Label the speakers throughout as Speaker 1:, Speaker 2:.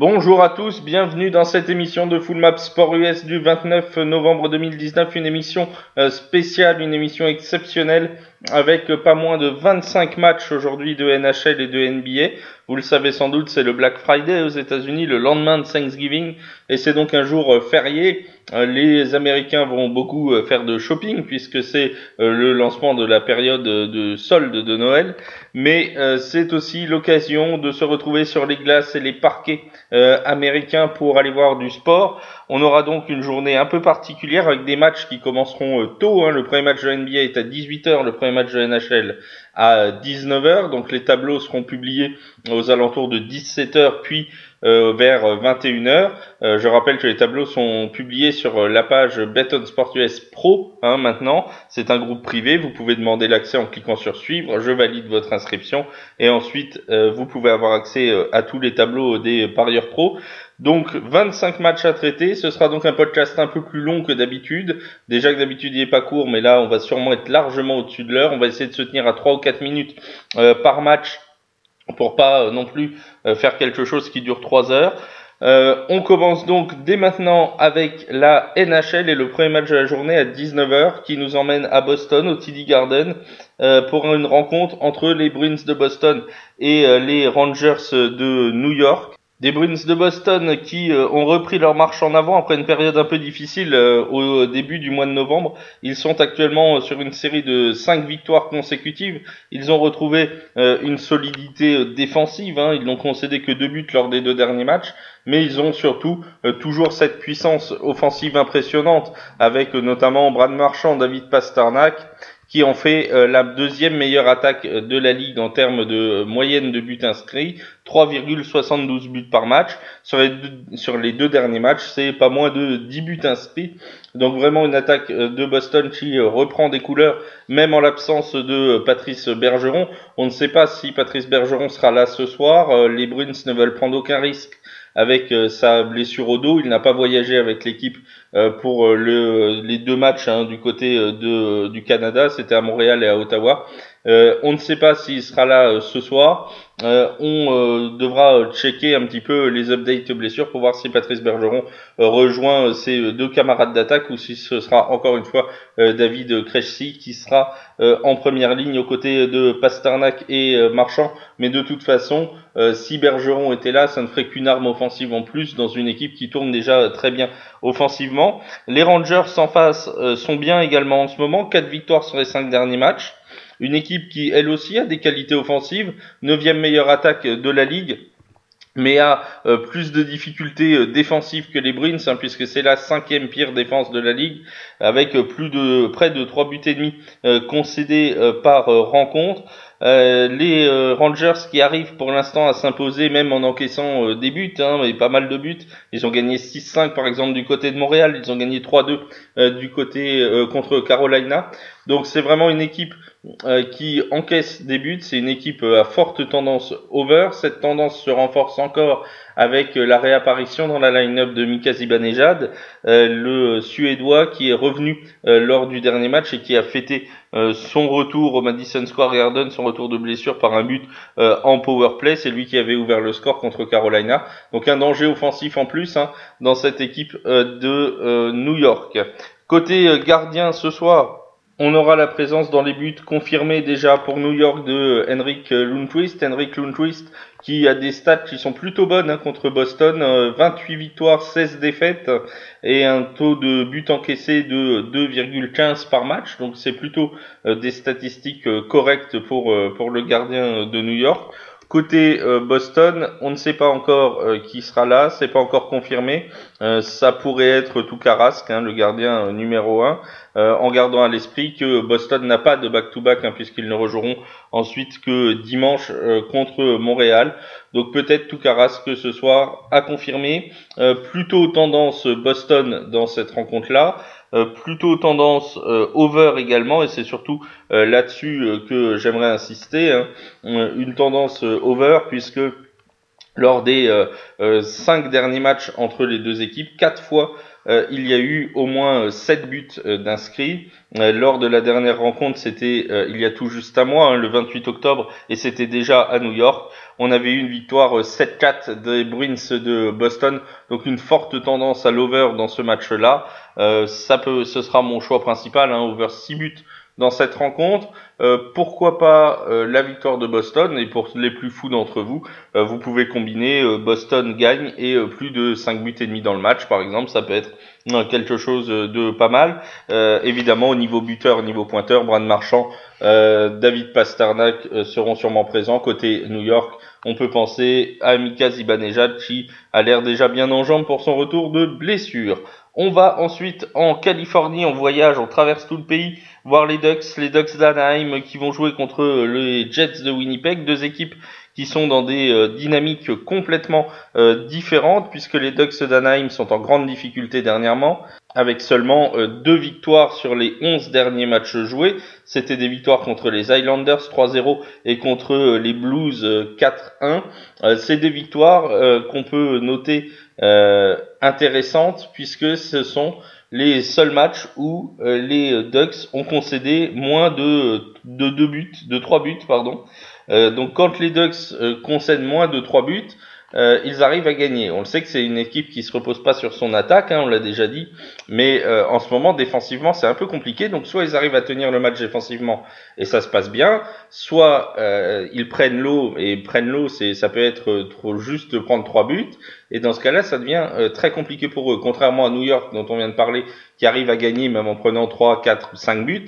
Speaker 1: Bonjour à tous, bienvenue dans cette émission de Full Map Sport US du 29 novembre 2019, une émission euh, spéciale, une émission exceptionnelle avec pas moins de 25 matchs aujourd'hui de NHL et de NBA. Vous le savez sans doute, c'est le Black Friday aux États-Unis, le lendemain de Thanksgiving, et c'est donc un jour euh, férié. Euh, les Américains vont beaucoup euh, faire de shopping puisque c'est le lancement de la période de solde de Noël, mais c'est aussi l'occasion de se retrouver sur les glaces et les parquets américains pour aller voir du sport. On aura donc une journée un peu particulière avec des matchs qui commenceront tôt. Hein. Le premier match de NBA est à 18h, le premier match de NHL à 19h. Donc les tableaux seront publiés aux alentours de 17h puis euh, vers 21h. Euh, je rappelle que les tableaux sont publiés sur la page Beton Sport US Pro hein, maintenant. C'est un groupe privé. Vous pouvez demander l'accès en cliquant sur suivre. Je valide votre inscription et ensuite euh, vous pouvez avoir accès à tous les tableaux des parieurs pro. Donc 25 matchs à traiter, ce sera donc un podcast un peu plus long que d'habitude. Déjà que d'habitude il est pas court, mais là on va sûrement être largement au-dessus de l'heure. On va essayer de se tenir à 3 ou 4 minutes euh, par match pour pas euh, non plus euh, faire quelque chose qui dure 3 heures. on commence donc dès maintenant avec la NHL et le premier match de la journée à 19h qui nous emmène à Boston au TD Garden pour une rencontre entre les Bruins de Boston et les Rangers de New York. Des Bruins de Boston qui euh, ont repris leur marche en avant après une période un peu difficile euh, au début du mois de novembre. Ils sont actuellement euh, sur une série de 5 victoires consécutives. Ils ont retrouvé une solidité défensive. Hein. Ils n'ont concédé que deux buts lors des deux derniers matchs. Mais ils ont surtout toujours cette puissance offensive impressionnante avec notamment Brad Marchand, David Pasternak qui en fait euh, la deuxième meilleure attaque euh, de la ligue en termes de moyenne de buts inscrits, 3,72 buts par match. Sur les, deux, sur les deux derniers matchs, c'est pas moins de 10 buts inscrits. Donc vraiment une attaque euh, de Boston qui reprend des couleurs, même en l'absence de Patrice Bergeron. On ne sait pas si Patrice Bergeron sera là ce soir. Les Bruins ne veulent prendre aucun risque avec sa blessure au dos. Il n'a pas voyagé avec l'équipe euh, pour euh, le, les deux matchs hein, du côté euh, de, du Canada, c'était à Montréal et à Ottawa. on ne sait pas s'il sera là ce soir. Euh, on euh, devra checker un petit peu les updates blessures pour voir si Patrice Bergeron euh, rejoint ses deux camarades d'attaque ou si ce sera encore une fois David Krejci qui sera en première ligne aux côtés de Pasternak et Marchand. Mais de toute façon, si Bergeron était là, ça ne ferait qu'une arme offensive en plus dans une équipe qui tourne déjà très bien offensivement. Les Rangers en face sont bien également en ce moment, quatre victoires sur les cinq derniers matchs. Une équipe qui, elle aussi, a des qualités offensives, neuvième meilleure attaque de la ligue, mais a euh, plus de difficultés euh, défensives que les Bruins, hein, puisque c'est la cinquième pire défense de la ligue, avec euh, plus de près de trois buts et demi concédés par rencontre. Euh, les euh, Rangers qui arrivent pour l'instant à s'imposer même en encaissant euh, des buts, hein, mais pas mal de buts. Ils ont gagné 6-5 par exemple du côté de Montréal, ils ont gagné 3-2 du côté contre Carolina. Donc c'est vraiment une équipe qui encaisse des buts, c'est une équipe à forte tendance over. Cette tendance se renforce encore avec la réapparition dans la line-up de Mika Zibanejad, le Suédois qui est revenu lors du dernier match et qui a fêté euh, son retour au Madison Square Garden, son retour de blessure par un but euh, en power play, c'est lui qui avait ouvert le score contre Carolina. Donc un danger offensif en plus hein, dans cette équipe euh, de New York. Côté gardien ce soir, on aura la présence dans les buts confirmés déjà pour New York de Henrik Lundqvist. Henrik Lundqvist qui a des stats qui sont plutôt bonnes hein, contre Boston. 28 victoires, 16 défaites et un taux de but encaissé de 2,15 par match. Donc c'est plutôt euh, des statistiques euh, correctes pour, euh, pour le gardien de New York. Côté Boston, on ne sait pas encore qui sera là, c'est pas encore confirmé. ça pourrait être tout hein, le gardien numéro 1. Euh, en gardant à l'esprit que Boston n'a pas de back-to-back hein, puisqu'ils ne rejoueront ensuite que dimanche euh, contre Montréal. Donc peut-être tout Caras que ce soir à confirmer. Euh, plutôt tendance Boston dans cette rencontre-là. plutôt tendance over également et c'est surtout là-dessus que j'aimerais insister. Hein. une tendance over puisque lors des cinq derniers matchs entre les deux équipes, quatre fois euh, il y a eu au moins 7 euh, buts euh, d'inscrits. lors de la dernière rencontre, c'était il y a tout juste un mois, hein, le 28 octobre, et c'était déjà à New York. On avait eu une victoire 7-4 des Bruins de Boston, donc une forte tendance à l'over dans ce match-là. ça peut, ce sera mon choix principal, hein, over 6 buts dans cette rencontre. Euh, pourquoi pas euh, la victoire de Boston? Et pour les plus fous d'entre vous, euh, vous pouvez combiner Boston gagne et plus de 5 buts et demi dans le match par exemple, ça peut être quelque chose de pas mal. évidemment au niveau buteur, au niveau pointeur, Brad Marchand, David Pasternak seront sûrement présents côté New York. On peut penser à Mika Zibanejad qui a l'air déjà bien en jambes pour son retour de blessure. On va ensuite en Californie, en voyage, on traverse tout le pays, voir les Ducks, les Ducks d'Anaheim qui vont jouer contre les Jets de Winnipeg, deux équipes qui sont dans des euh, dynamiques complètement euh, différentes puisque les Ducks d'Anaheim sont en grande difficulté dernièrement avec seulement euh, deux victoires sur les 11 derniers matchs joués. C'était des victoires contre les Islanders 3-0 et contre les Blues 4-1. C'est des victoires qu'on peut noter euh, intéressante puisque ce sont les seuls matchs où les Ducks ont concédé moins de, de deux buts, de trois buts, pardon. Euh, donc quand les Ducks concèdent moins de trois buts, euh, ils arrivent à gagner. On le sait que c'est une équipe qui se repose pas sur son attaque, hein, on l'a déjà dit, mais euh, en ce moment défensivement c'est un peu compliqué. Donc soit ils arrivent à tenir le match défensivement et ça se passe bien, soit euh, ils prennent l'eau et prennent l'eau, c'est ça peut être trop juste de prendre trois buts. Et dans ce cas-là, ça devient très compliqué pour eux. Contrairement à New York dont on vient de parler, qui arrive à gagner même en prenant 3, 4, 5 buts,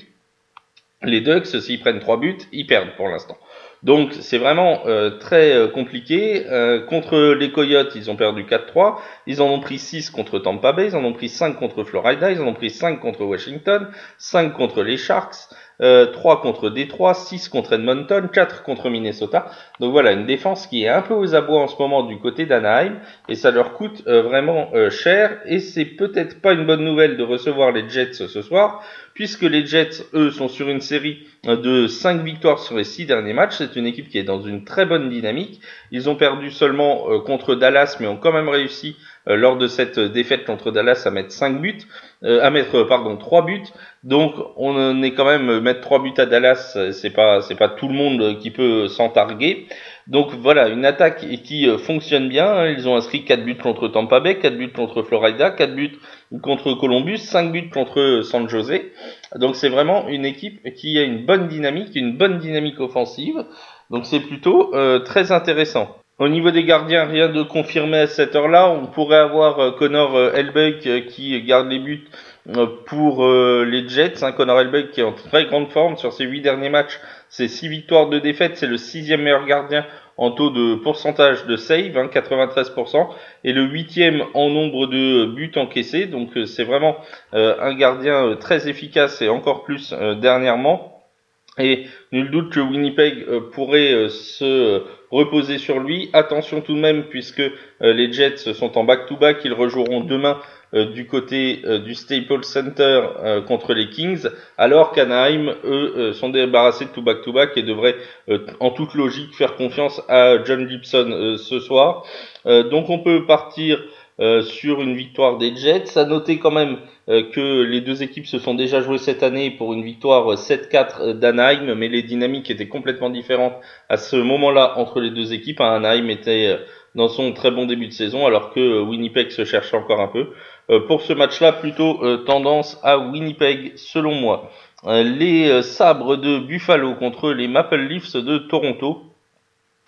Speaker 1: les Ducks, s'ils prennent trois buts, ils perdent pour l'instant. Donc c'est vraiment euh, très euh, compliqué. Euh, contre les Coyotes, ils ont perdu 4-3. Ils en ont pris 6 contre Tampa Bay, ils en ont pris 5 contre Florida, ils en ont pris 5 contre Washington, 5 contre les Sharks, 3 contre Détroit, 6 contre Edmonton, 4 contre Minnesota. Donc voilà, une défense qui est un peu aux abois en ce moment du côté d'Anaheim et ça leur coûte vraiment cher et c'est peut-être pas une bonne nouvelle de recevoir les Jets ce soir puisque les Jets, eux, sont sur une série de 5 victoires sur les 6 derniers matchs. C'est une équipe qui est dans une très bonne dynamique. Ils ont perdu seulement euh, contre Dallas, mais ont quand même réussi euh, lors de cette défaite contre Dallas à mettre 5 buts, euh, à mettre pardon 3 buts. Donc on est quand même mettre 3 buts à Dallas, c'est pas c'est pas tout le monde qui peut s'en targuer. Donc voilà, une attaque qui fonctionne bien. Ils ont inscrit 4 buts contre Tampa Bay, 4 buts contre Florida, 4 buts contre Columbus, 5 buts contre San Jose. Donc c'est vraiment une équipe qui a une bonne dynamique, une bonne dynamique offensive. Donc c'est plutôt euh, très intéressant. Au niveau des gardiens, rien de confirmé à cette heure-là. On pourrait avoir euh, Connor euh, qui garde les buts euh, pour les Jets. Hein. Connor Helbeck qui est en très grande forme sur ses 8 derniers matchs. C'est 6 victoires de défaite. C'est le sixième meilleur gardien en taux de pourcentage de save, 93%, hein, et le huitième en nombre de buts encaissés. Donc euh, c'est vraiment euh, un gardien euh, très efficace et encore plus dernièrement. Et nul doute que Winnipeg pourrait se reposer sur lui. Attention tout de même puisque les Jets sont en back-to-back, ils rejoueront demain euh, du côté euh, du Staples Center euh, contre les Kings, alors qu'Anaheim, eux, sont débarrassés de tout back-to-back et devraient, en toute logique, faire confiance à John Gibson ce soir. donc on peut partir sur une victoire des Jets. À noter quand même que les deux équipes se sont déjà jouées cette année pour une victoire 7-4 d'Anaheim, mais les dynamiques étaient complètement différentes à ce moment-là entre les deux équipes. Anaheim était dans son très bon début de saison, alors que Winnipeg se cherche encore un peu. Euh, pour ce match-là, plutôt euh, tendance à Winnipeg, selon moi. Euh, les sabres de Buffalo contre les Maple Leafs de Toronto.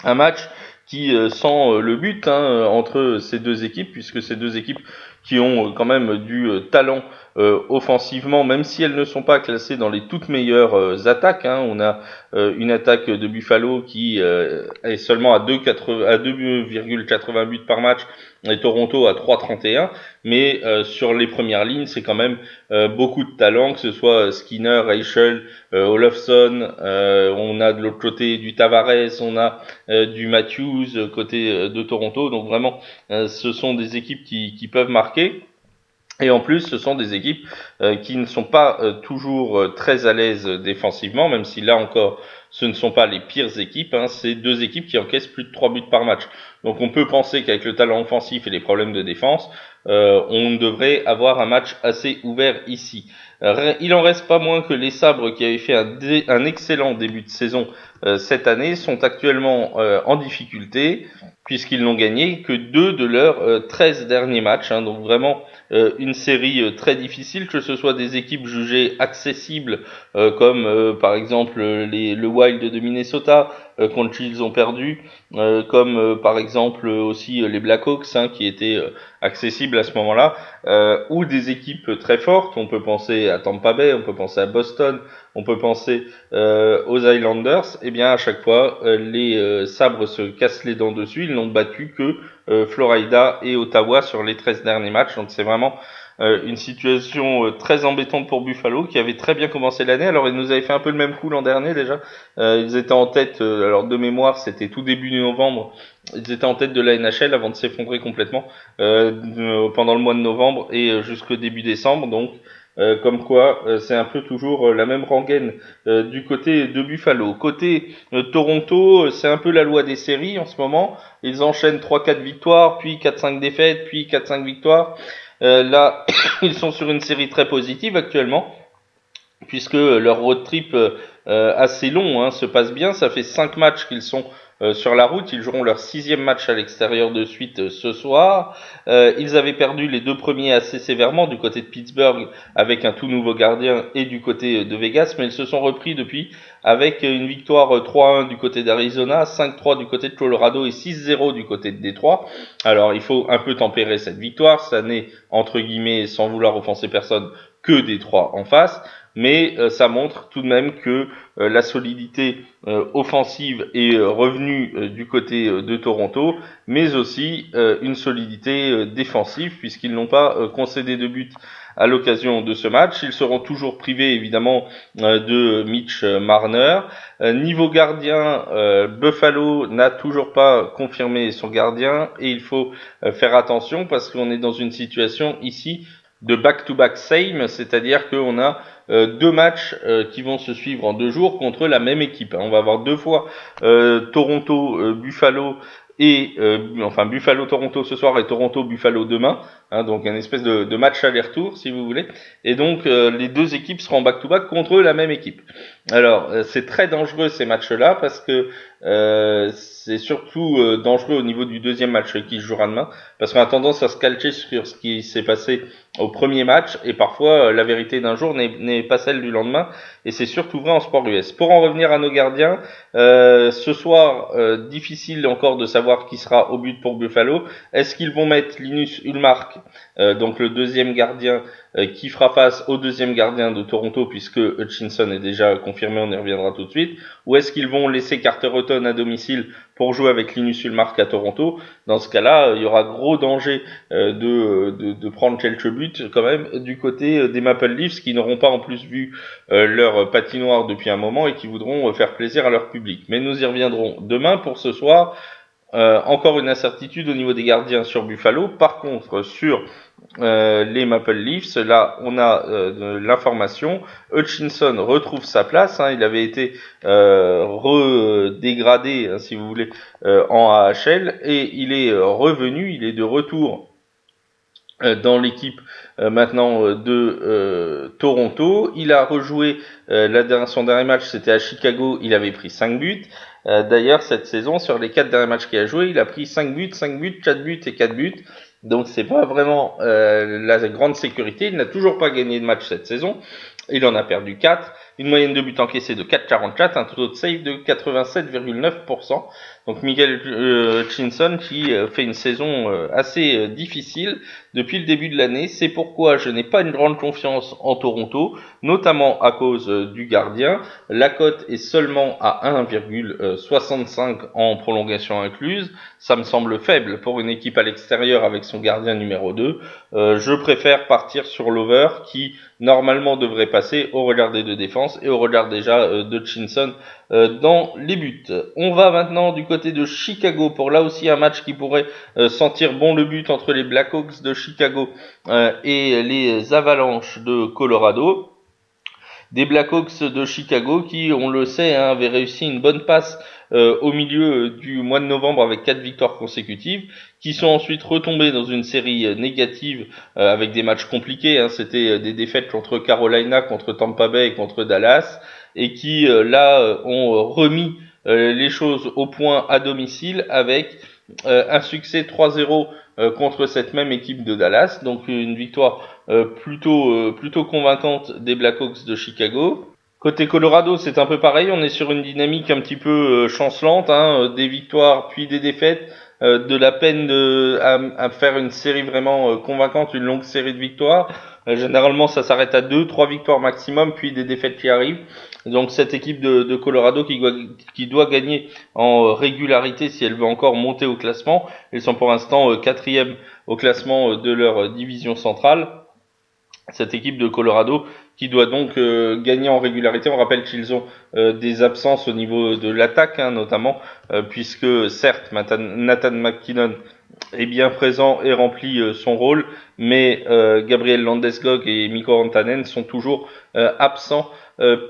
Speaker 1: Un match qui sent le but hein, entre ces deux équipes, puisque ces deux équipes qui ont quand même du talent offensivement, même si elles ne sont pas classées dans les toutes meilleures attaques. Hein. On a une attaque de Buffalo qui est seulement à 2,80 buts par match et Toronto à 3,31, mais euh, sur les premières lignes, c'est quand même euh, beaucoup de talent, que ce soit Skinner, Reichel, euh, Olofsson, on a de l'autre côté du Tavares, on a du Matthews côté de Toronto, donc vraiment, ce sont des équipes qui, qui, peuvent marquer. Et en plus, ce sont des équipes qui ne sont pas toujours très à l'aise défensivement, même si là encore, ce ne sont pas les pires équipes, hein, c'est deux équipes qui encaissent plus de 3 buts par match. Donc on peut penser qu'avec le talent offensif et les problèmes de défense, euh, on devrait avoir un match assez ouvert ici. Il en reste pas moins que les Sabres qui avaient fait un, excellent début de saison euh, cette année sont actuellement euh, en difficulté puisqu'ils n'ont gagné que deux de leurs 13 derniers matchs. Hein. donc vraiment une série très difficile, que ce soit des équipes jugées accessibles comme par exemple les, le Wild de Minnesota, euh, contre qui ils ont perdu, euh, comme euh, par exemple aussi les Blackhawks hein, qui étaient accessibles à ce moment-là, ou des équipes très fortes. On peut penser à Tampa Bay, on peut penser à Boston, on peut penser aux Islanders. Et eh bien à chaque fois, les sabres se cassent les dents dessus. Ils n'ont battu que Florida et Ottawa sur les 13 derniers matchs. Donc c'est vraiment euh, une situation euh, très embêtante pour Buffalo qui avait très bien commencé l'année. Alors ils nous avaient fait un peu le même coup l'an dernier déjà. Euh, ils étaient en tête, alors de mémoire c'était tout début novembre, ils étaient en tête de la NHL avant de s'effondrer complètement pendant le mois de novembre et jusqu'au début décembre. Donc comme quoi c'est un peu toujours la même rengaine du côté de Buffalo. Côté Toronto, c'est un peu la loi des séries en ce moment. Ils enchaînent 3-4 victoires, puis 4-5 défaites, puis 4-5 victoires. Euh, là, ils sont sur une série très positive actuellement, puisque leur road trip euh, assez long hein, se passe bien. Ça fait cinq matchs qu'ils sont euh, sur la route. Ils joueront leur sixième match à l'extérieur de suite ce soir. ils avaient perdu les deux premiers assez sévèrement du côté de Pittsburgh avec un tout nouveau gardien et du côté de Vegas, mais ils se sont repris depuis avec une victoire 3-1 du côté d'Arizona, 5-3 du côté de Colorado et 6-0 du côté de Détroit. Alors il faut un peu tempérer cette victoire, ça n'est entre guillemets sans vouloir offenser personne que Détroit en face, mais euh, ça montre tout de même que euh, la solidité euh, offensive est revenue du côté de Toronto, mais aussi une solidité défensive puisqu'ils n'ont pas concédé de but à l'occasion de ce match. Ils seront toujours privés évidemment de Mitch Marner. Niveau gardien, Buffalo n'a toujours pas confirmé son gardien et il faut faire attention parce qu'on est dans une situation ici de back-to-back same, c'est-à-dire qu'on a deux matchs qui vont se suivre en deux jours contre la même équipe. On va avoir deux fois Toronto, Buffalo et enfin Buffalo Toronto ce soir et Toronto Buffalo demain Hein, donc un espèce de, de match aller-retour si vous voulez. Et donc euh, les deux équipes seront back-to-back contre la même équipe. Alors euh, c'est très dangereux ces matchs-là parce que euh, c'est surtout dangereux au niveau du deuxième match qui se jouera demain parce qu'on a tendance à se calcher sur ce qui s'est passé au premier match et parfois la vérité d'un jour n'est pas celle du lendemain et c'est surtout vrai en sport US. Pour en revenir à nos gardiens, ce soir difficile encore de savoir qui sera au but pour Buffalo. Est-ce qu'ils vont mettre Linus Ulmark euh, donc le deuxième gardien euh, qui fera face au deuxième gardien de Toronto puisque Hutchinson est déjà confirmé, on y reviendra tout de suite. Ou est-ce qu'ils vont laisser Carter Hutton à domicile pour jouer avec Linus Ulmark à Toronto? Dans ce cas-là, il y aura gros danger euh, de, de, de, prendre quelques buts quand même du côté des Maple Leafs qui n'auront pas en plus vu leur patinoire depuis un moment et qui voudront faire plaisir à leur public. Mais nous y reviendrons demain pour ce soir. Euh, encore une incertitude au niveau des gardiens sur Buffalo. Par contre, sur euh, les Maple Leafs, là, on a euh, l'information. Hutchinson retrouve sa place. Hein. il avait été redégradé, hein, si vous voulez, en AHL et il est revenu. Il est de retour dans l'équipe maintenant de Toronto. Il a rejoué la, son dernier match, c'était à Chicago. Il avait pris 5 buts. Euh, d'ailleurs, cette saison, sur les quatre derniers matchs qu'il a joué, il a pris 5 buts, 5 buts, 4 buts et 4 buts. Donc c'est pas vraiment euh, la grande sécurité. Il n'a toujours pas gagné de match cette saison. Il en a perdu 4 une moyenne de buts encaissés de 4,44, un taux de save de 87,9%. Donc Miguel euh, Chinson qui euh, fait une saison euh, assez difficile depuis le début de l'année. C'est pourquoi je n'ai pas une grande confiance en Toronto, notamment à cause du gardien. La cote est seulement à 1,65 en prolongation incluse. Ça me semble faible pour une équipe à l'extérieur avec son gardien numéro 2. je préfère partir sur l'over qui normalement devrait passer au regard des deux défenses et au regard déjà euh, de Chinson euh, dans les buts. On va maintenant du côté de Chicago pour là aussi un match qui pourrait euh, sentir bon le but entre les Blackhawks de Chicago et les Avalanches de Colorado. des Blackhawks de Chicago qui, on le sait, hein, avaient réussi une bonne passe euh, au milieu du mois de novembre avec quatre victoires consécutives, qui sont ensuite retombés dans une série euh, négative euh, avec des matchs compliqués. Hein. C'était des défaites contre Carolina, contre Tampa Bay et contre Dallas, et qui là ont remis les choses au point à domicile avec un succès 3-0 contre cette même équipe de Dallas, donc une victoire plutôt plutôt convaincante des Blackhawks de Chicago. Côté Colorado, c'est un peu pareil. On est sur une dynamique un petit peu euh, chancelante, hein, euh, des victoires puis des défaites, euh, de la peine de, à, faire une série vraiment convaincante, une longue série de victoires. généralement, ça s'arrête à deux, trois victoires maximum, puis des défaites qui arrivent. Donc cette équipe de, Colorado qui doit, gagner en régularité si elle veut encore monter au classement. Ils sont pour l'instant quatrième au classement de leur division centrale. Cette équipe de Colorado qui doit donc euh, gagner en régularité. On rappelle qu'ils ont euh, des absences au niveau de l'attaque, hein, notamment, euh, puisque certes, Nathan McKinnon est bien présent et remplit son rôle, mais Gabriel Landeskog et Mikko Rantanen sont toujours absents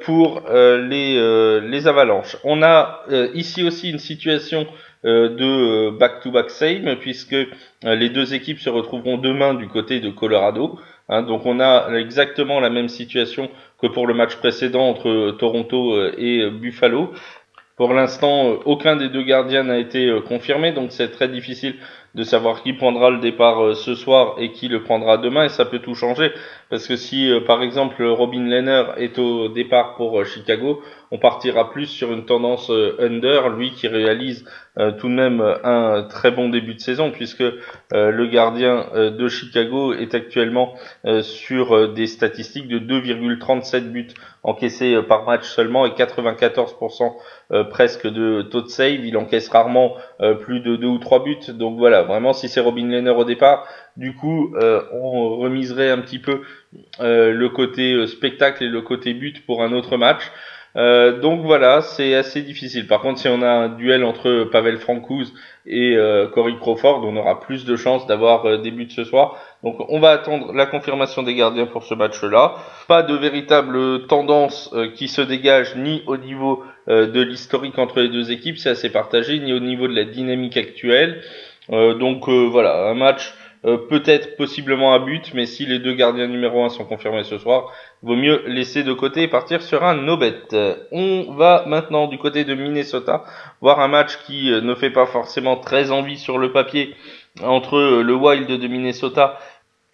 Speaker 1: pour les, les avalanches. On a ici aussi une situation de back-to-back same, puisque les deux équipes se retrouveront demain du côté de Colorado. Hein, donc on a exactement la même situation que pour le match précédent entre Toronto euh, et Buffalo. Pour l'instant, euh, aucun des deux gardiens n'a été euh, confirmé, donc c'est très difficile de savoir qui prendra le départ ce soir et qui le prendra demain, et ça peut tout changer. Parce que si, par exemple, Robin Lehner est au départ pour Chicago, on partira plus sur une tendance under, lui qui réalise euh, tout de même un très bon début de saison puisque euh, le gardien euh, de Chicago est actuellement sur des statistiques de 2,37 buts encaissés par match seulement et 94% presque de taux de save. Il encaisse rarement plus de 2 ou 3 buts. Donc voilà, vraiment si c'est Robin Lehner au départ, du coup on remiserait un petit peu le côté spectacle et le côté but pour un autre match. Euh, donc voilà, c'est assez difficile. Par contre, si on a un duel entre Pavel Francouz et euh, Corey Crawford, on aura plus de chances d'avoir euh, des buts ce soir. Donc on va attendre la confirmation des gardiens pour ce match-là. Pas de véritable tendance euh, qui se dégage ni au niveau de l'historique entre les deux équipes, c'est assez partagé, ni au niveau de la dynamique actuelle. donc voilà, un match euh, peut-être possiblement à but, mais si les deux gardiens numéro 1 sont confirmés ce soir, vaut mieux laisser de côté et partir sur un no bet. On va maintenant du côté de Minnesota voir un match qui euh, ne fait pas forcément très envie sur le papier entre euh, le Wild de Minnesota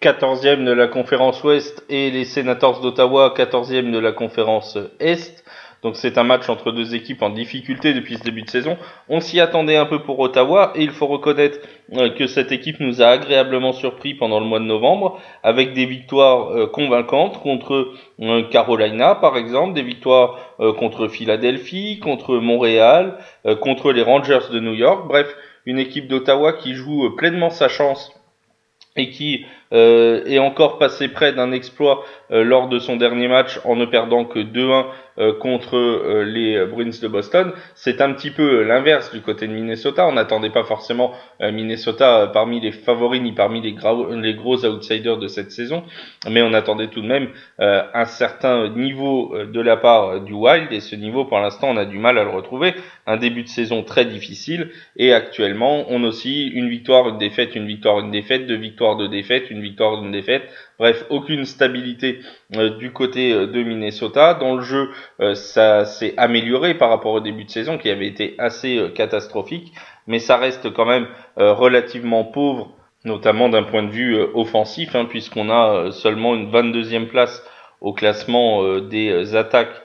Speaker 1: 14e de la conférence Ouest et les Senators d'Ottawa 14e de la conférence Est. Donc c'est un match entre deux équipes en difficulté depuis ce début de saison. On s'y attendait un peu pour Ottawa et il faut reconnaître euh, que cette équipe nous a agréablement surpris pendant le mois de novembre avec des victoires euh, convaincantes contre euh, Carolina par exemple, des victoires contre Philadelphie, contre Montréal, contre les Rangers de New York. Bref, une équipe d'Ottawa qui joue pleinement sa chance et qui euh, est encore passé près d'un exploit euh, lors de son dernier match en ne perdant que 2-1 euh, contre les Bruins de Boston. C'est un petit peu l'inverse du côté de Minnesota. On n'attendait pas forcément Minnesota parmi les favoris ni parmi les, les, gros outsiders de cette saison, mais on attendait tout de même un certain niveau de la part du Wild et ce niveau pour l'instant on a du mal à le retrouver. Un début de saison très difficile et actuellement on a aussi une victoire, une défaite, une victoire, une défaite, deux victoires, deux défaites, victoire, une défaite. Bref, aucune stabilité euh, du côté euh, de Minnesota. Dans le jeu, euh, ça s'est amélioré par rapport au début de saison qui avait été assez catastrophique, mais ça reste quand même relativement pauvre, notamment d'un point de vue offensif, hein, puisqu'on a seulement une 22e place au classement des attaques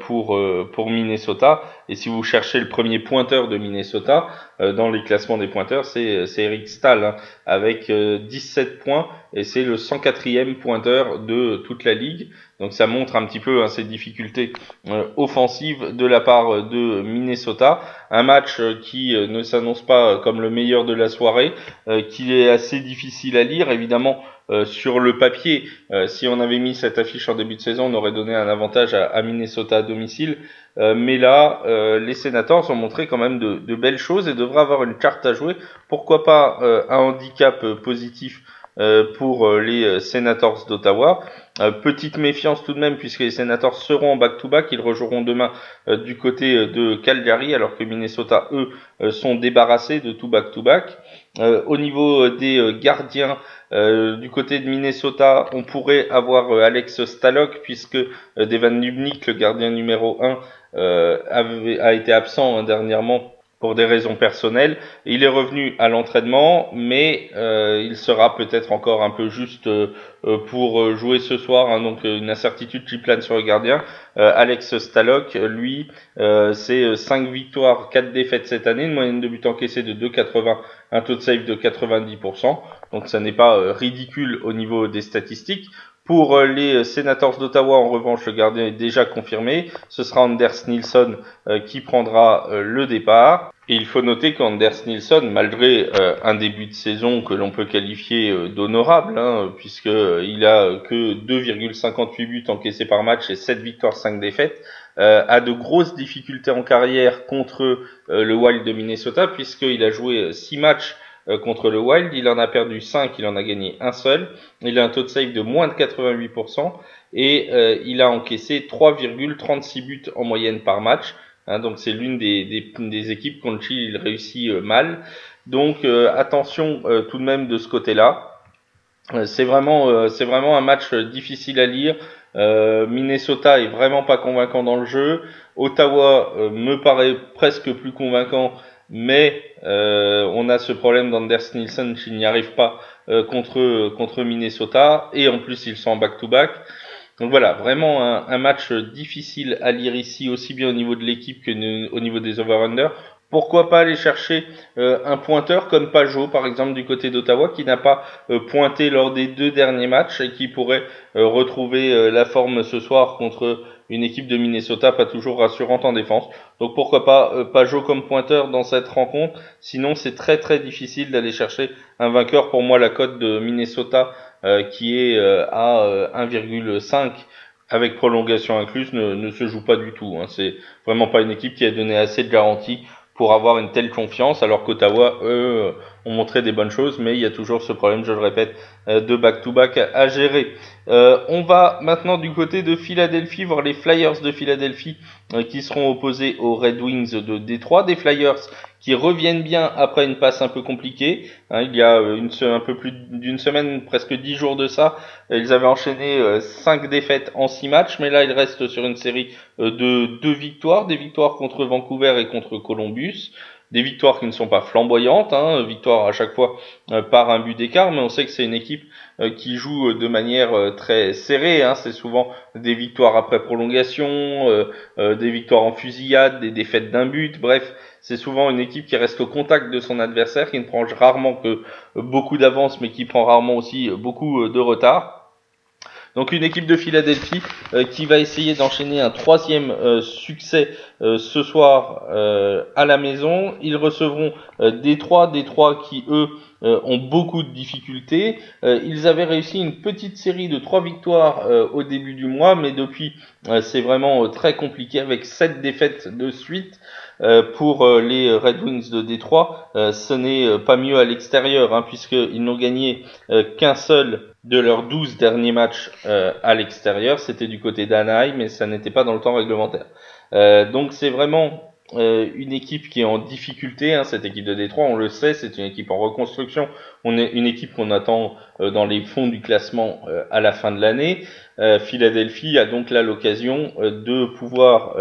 Speaker 1: pour, pour Minnesota. Et si vous cherchez le premier pointeur de Minnesota, euh, dans les classements des pointeurs, c'est Eric Stahl hein, avec 17 euh, points et c'est le 104e pointeur de toute la ligue. Donc ça montre un petit peu hein, ces difficultés euh, offensives de la part de Minnesota. Un match qui ne s'annonce pas comme le meilleur de la soirée, qui est assez difficile à lire. Évidemment, sur le papier, si on avait mis cette affiche en début de saison, on aurait donné un avantage à, Minnesota à domicile. mais là, les sénateurs ont montré quand même de, belles choses et de devrait avoir une carte à jouer. Pourquoi pas euh, un handicap euh, positif pour les Senators d'Ottawa. petite méfiance tout de même puisque les Senators seront en back-to-back, ils rejoueront demain du côté de Calgary alors que Minnesota, eux, sont débarrassés de tout back-to-back. Au niveau des gardiens, du côté de Minnesota, on pourrait avoir Alex Stalok puisque Devan Dubnik, le gardien numéro 1, a été absent hein, dernièrement pour des raisons personnelles. Il est revenu à l'entraînement, mais euh, il sera peut-être encore un peu juste euh, pour jouer ce soir. Hein, donc une incertitude qui plane sur le gardien. Euh, Alex Stalok, lui, c'est 5 victoires, 4 défaites cette année, une moyenne de but encaissé de 2,80, un taux de save de 90%. Donc ça n'est pas ridicule au niveau des statistiques. Pour euh, les euh, Senators d'Ottawa, en revanche, le gardien est déjà confirmé. Ce sera Anders Nilsson euh, qui prendra le départ. Il faut noter qu'Anders Nilsson, malgré un début de saison que l'on peut qualifier d'honorable, hein, puisqu'il a que 2,58 buts encaissés par match et 7 victoires, 5 défaites, a de grosses difficultés en carrière contre le Wild de Minnesota, puisqu'il a joué 6 matchs euh, contre le Wild. Il en a perdu 5, il en a gagné un seul. Il a un taux de save de moins de 88% et euh, il a encaissé 3,36 buts en moyenne par match. Hein, donc c'est l'une des, des, des, équipes contre qui il réussit euh, mal. Donc attention tout de même de ce côté-là. c'est vraiment, c'est vraiment un match difficile à lire. Minnesota est vraiment pas convaincant dans le jeu. Ottawa me paraît presque plus convaincant mais euh, on a ce problème d'Anders Nielsen qui n'y arrive pas euh, contre, contre Minnesota, et en plus ils sont en back-to-back. Donc voilà, vraiment un, match difficile à lire ici, aussi bien au niveau de l'équipe que au niveau des over-under. Pourquoi pas aller chercher euh, un pointeur comme Pajot, par exemple, du côté d'Ottawa, qui n'a pas pointé lors des deux derniers matchs et qui pourrait retrouver la forme ce soir contre une équipe de Minnesota pas toujours rassurante en défense. Donc pourquoi pas euh, Pajot comme pointeur dans cette rencontre. Sinon c'est très très difficile d'aller chercher un vainqueur. Pour moi la cote de Minnesota euh, qui est euh, à 1,5 avec prolongation incluse ne, ne, se joue pas du tout. Hein. C'est vraiment pas une équipe qui a donné assez de garanties pour avoir une telle confiance, alors qu'Ottawa, eux, ont montré des bonnes choses, mais il y a toujours ce problème, je le répète, de back-to-back à gérer. Euh, on va maintenant du côté de Philadelphie voir les Flyers de Philadelphie euh, qui seront opposés aux Red Wings de Détroit. Des Flyers qui reviennent bien après une passe un peu compliquée. Hein, il y a une, un peu plus d'une semaine, presque dix jours de ça, ils avaient enchaîné euh, cinq défaites en six matchs, mais là ils restent sur une série de deux victoires, des victoires contre Vancouver et contre Columbus des victoires qui ne sont pas flamboyantes, hein, à chaque fois par un but d'écart, mais on sait que c'est une équipe euh, qui joue euh, de manière euh, très serrée. Hein. C'est souvent des victoires après prolongation, des victoires en fusillade, des défaites d'un but. Bref, c'est souvent une équipe qui reste au contact de son adversaire, qui ne prend rarement que beaucoup d'avance, mais qui prend rarement aussi beaucoup de retard. Donc une équipe de Philadelphie qui va essayer d'enchaîner un troisième succès ce soir à la maison. Ils recevront Détroit, Détroit qui eux euh, ont beaucoup de difficultés. Euh, ils avaient réussi une petite série de trois victoires euh, au début du mois, mais depuis c'est vraiment très compliqué avec sept défaites de suite. Pour les Red Wings de Détroit, ce n'est pas mieux à l'extérieur, hein, puisqu'ils n'ont gagné qu'un seul de leurs douze derniers matchs à l'extérieur. C'était du côté d'Anaheim, mais ça n'était pas dans le temps réglementaire. donc c'est vraiment euh, une équipe qui est en difficulté, hein, cette équipe de Détroit, on le sait, c'est une équipe en reconstruction. On est une équipe qu'on attend euh, dans les fonds du classement euh, à la fin de l'année. Philadelphie a donc là l'occasion de pouvoir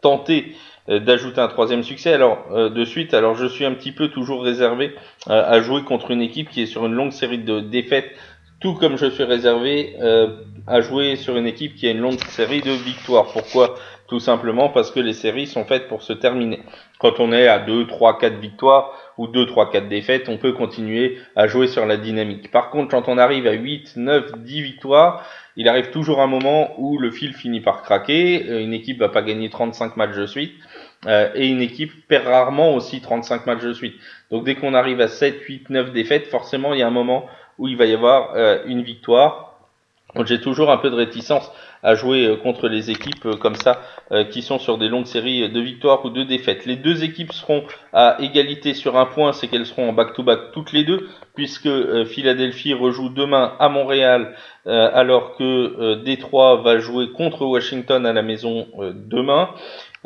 Speaker 1: tenter d'ajouter un troisième succès. Alors de suite, alors je suis un petit peu toujours réservé à jouer contre une équipe qui est sur une longue série de défaites, tout comme je suis réservé à jouer sur une équipe qui a une longue série de victoires. Pourquoi? Tout simplement parce que les séries sont faites pour se terminer. Quand on est à 2, 3, 4 victoires ou 2, 3, 4 défaites, on peut continuer à jouer sur la dynamique. Par contre, quand on arrive à 8, 9, 10 victoires, il arrive toujours un moment où le fil finit par craquer, euh, une équipe va pas gagner 35 matchs de suite, euh, et une équipe perd rarement aussi 35 matchs de suite. Donc dès qu'on arrive à 7, 8, 9 défaites, forcément il y a un moment où il va y avoir euh, une victoire. Donc j'ai toujours un peu de réticence à jouer contre les équipes comme ça qui sont sur des longues séries de victoires ou de défaites. Les deux équipes seront à égalité sur un point, c'est qu'elles seront en back-to-back toutes les deux, puisque Philadelphie rejoue demain à Montréal, alors que Détroit va jouer contre Washington à la maison demain.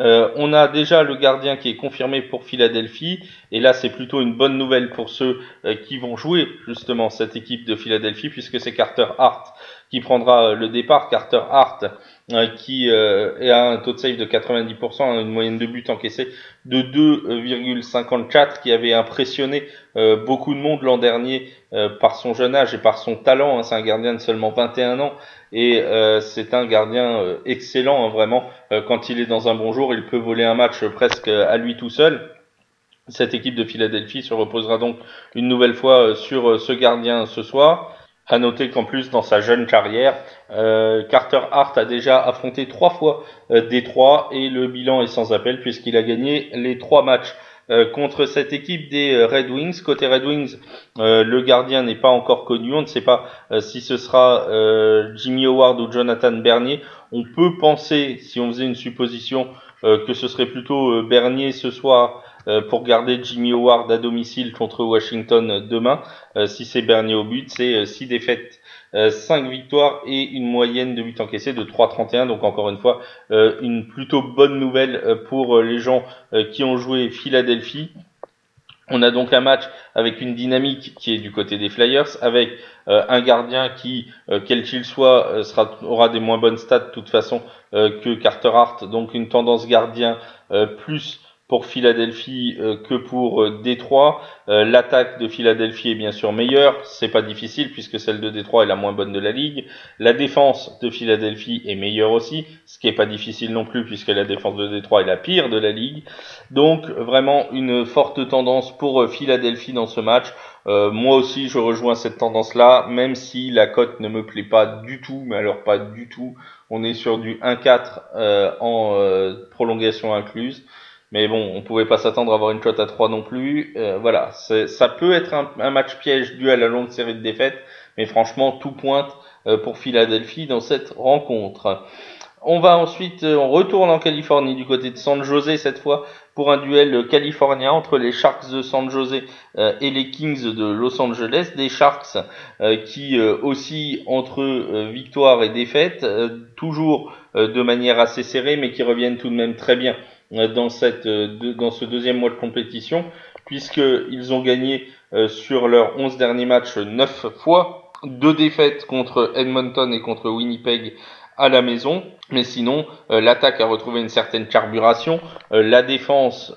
Speaker 1: Euh, on a déjà le gardien qui est confirmé pour Philadelphie, et là c'est plutôt une bonne nouvelle pour ceux euh, qui vont jouer justement cette équipe de Philadelphie, puisque c'est Carter Hart qui prendra euh, le départ. Carter Hart qui est à un taux de save de 90%, hein, une moyenne de buts encaissés de 2,54, qui avait impressionné beaucoup de monde l'an dernier par son jeune âge et par son talent. Hein. c'est un gardien de seulement 21 ans et euh, c'est un gardien euh, excellent, hein, vraiment. Euh, quand il est dans un bon jour, il peut voler un match presque à lui tout seul. Cette équipe de Philadelphie se reposera donc une nouvelle fois sur ce gardien ce soir. À noter qu'en plus, dans sa jeune carrière, Carter Hart a déjà affronté trois fois Détroit et le bilan est sans appel puisqu'il a gagné les trois matchs euh, contre cette équipe des euh, Red Wings. Côté Red Wings, euh, le gardien n'est pas encore connu. On ne sait pas si ce sera Jimmy Howard ou Jonathan Bernier. On peut penser, si on faisait une supposition, que ce serait plutôt Bernier ce soir pour garder Jimmy Howard à domicile contre Washington demain. si c'est Bernier au but, c'est 6 défaites 5 euh, victoires et une moyenne de 8 encaissés de 3,31. Donc encore une fois, euh, une plutôt bonne nouvelle euh, pour les gens qui ont joué Philadelphie. On a donc un match avec une dynamique qui est du côté des Flyers, avec un gardien qui, quel qu'il soit, sera, aura des moins bonnes stats de toute façon que Carter Hart, donc une tendance gardien plus pour Philadelphie euh, que pour euh, Détroit. Euh, l'attaque de Philadelphie est bien sûr meilleure, c'est pas difficile puisque celle de Détroit est la moins bonne de la ligue. La défense de Philadelphie est meilleure aussi, ce qui est pas difficile non plus puisque la défense de Détroit est la pire de la ligue. Donc vraiment une forte tendance pour Philadelphie dans ce match. moi aussi, je rejoins cette tendance-là, même si la cote ne me plaît pas du tout, mais alors pas du tout. On est sur du 1-4 en prolongation incluse. Mais bon, on pouvait pas s'attendre à avoir une cote à 3 non plus. Euh, voilà, ça peut être un, match piège dû à la longue série de défaites, mais franchement, tout pointe euh, pour Philadelphie dans cette rencontre. On va ensuite, euh, on retourne en Californie du côté de San Jose cette fois pour un duel californien entre les Sharks de San Jose et les Kings de Los Angeles. Des Sharks qui aussi entre victoire et défaite, toujours de manière assez serrée, mais qui reviennent tout de même très bien dans, cette, euh, dans ce deuxième mois de compétition, puisqu'ils ont gagné euh, sur leurs 11 derniers matchs 9 fois, deux défaites contre Edmonton et contre Winnipeg à la maison. Mais sinon, l'attaque a retrouvé une certaine carburation. la défense,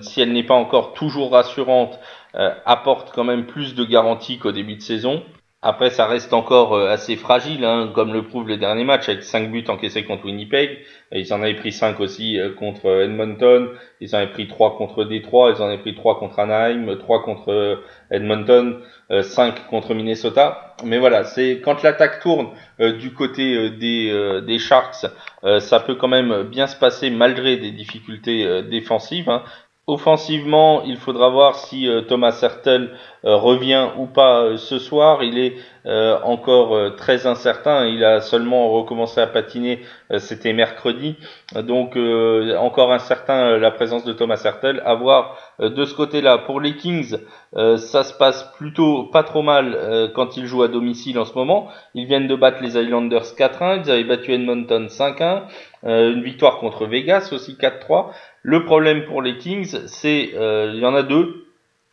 Speaker 1: si elle n'est pas encore toujours rassurante, apporte quand même plus de garanties qu'au début de saison. Après, ça reste encore euh, assez fragile, hein, comme le prouve le dernier match, avec 5 buts encaissés contre Winnipeg. Ils en avaient pris 5 aussi euh, contre Edmonton. Ils en avaient pris 3 contre Détroit. Ils en avaient pris 3 contre Anaheim, 3 contre euh, Edmonton, 5 contre Minnesota. Mais voilà, c'est quand l'attaque tourne du côté des, des Sharks, ça peut quand même bien se passer malgré des difficultés défensives. Hein. Offensivement, il faudra voir si euh, Thomas Hertel euh, revient ou pas euh, ce soir. Il est encore très incertain. Il a seulement recommencé à patiner, c'était mercredi. Donc encore incertain la présence de Thomas Hertel. À voir de ce côté-là. Pour les Kings, ça se passe plutôt pas trop mal quand ils jouent à domicile en ce moment. Ils viennent de battre les Islanders 4-1. Ils avaient battu Edmonton 5-1. une victoire contre Vegas aussi 4-3. Le problème pour les Kings, c'est euh, il y en a deux.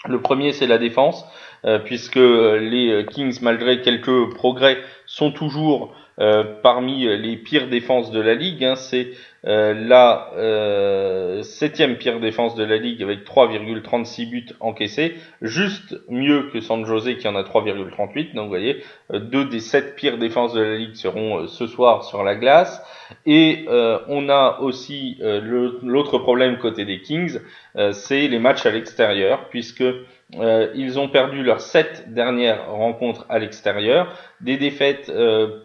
Speaker 1: Le premier, c'est la défense, euh, puisque les Kings, malgré quelques progrès, sont toujours euh, parmi les pires défenses de la ligue. Hein. C'est euh, la euh, septième pire défense de la ligue avec 3,36 buts encaissés, juste mieux que San Jose qui en a 3,38. Donc vous voyez, euh, deux des sept pires défenses de la ligue seront ce soir sur la glace. Et on a aussi l'autre problème côté des Kings, c'est les matchs à l'extérieur, puisque ils ont perdu leurs sept dernières rencontres à l'extérieur. Des défaites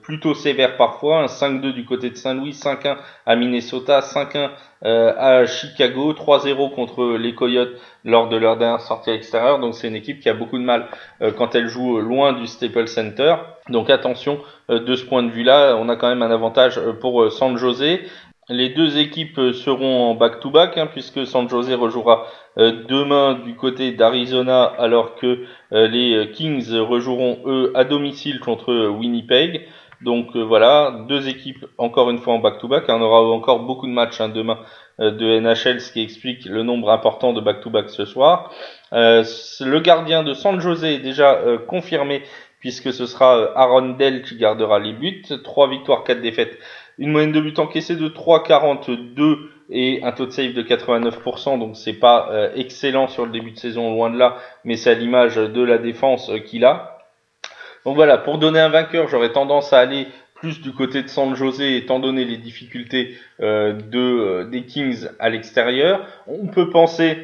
Speaker 1: plutôt sévères parfois, un 5-2 du côté de Saint-Louis, 5-1 à Minnesota, 5-1 à Chicago, 3-0 contre les Coyotes lors de leur dernière sortie à l'extérieur. Donc c'est une équipe qui a beaucoup de mal quand elle joue loin du Staples Center. Donc attention de ce point de vue-là, on a quand même un avantage pour San Jose. Les deux équipes seront en back-to-back, hein, puisque San Jose rejouera euh, demain du côté d'Arizona, alors que euh, les Kings rejoueront eux à domicile contre Winnipeg. Donc euh, voilà, deux équipes encore une fois en back-to-back. On aura encore beaucoup de matchs hein, demain de NHL, ce qui explique le nombre important de back-to-back ce soir. le gardien de San Jose est déjà confirmé, puisque ce sera Aaron Dell qui gardera les buts. Trois victoires, quatre défaites une moyenne de but encaissé de 3,42 et un taux de save de 89%, donc c'est pas euh, excellent sur le début de saison, loin de là, mais c'est à l'image de la défense euh, qu'il a. Donc voilà, pour donner un vainqueur, j'aurais tendance à aller plus du côté de San José, étant donné les difficultés euh, de, des Kings à l'extérieur. On peut penser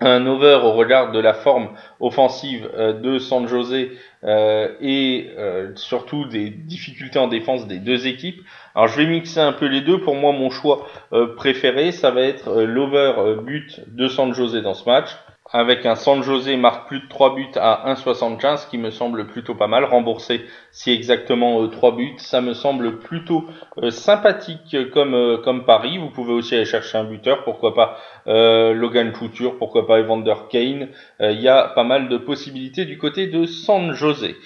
Speaker 1: un over au regard de la forme offensive de San José et surtout des difficultés en défense des deux équipes. Alors je vais mixer un peu les deux. Pour moi, mon choix euh, préféré, ça va être euh, l'over euh, but de San José dans ce match. Avec un San José marque plus de 3 buts à 1,75 qui me semble plutôt pas mal. Remboursé si exactement 3 buts, ça me semble plutôt sympathique comme, comme pari. Vous pouvez aussi aller chercher un buteur, pourquoi pas Logan Couture, pourquoi pas Evander Kane. Il y a pas mal de possibilités du côté de San José.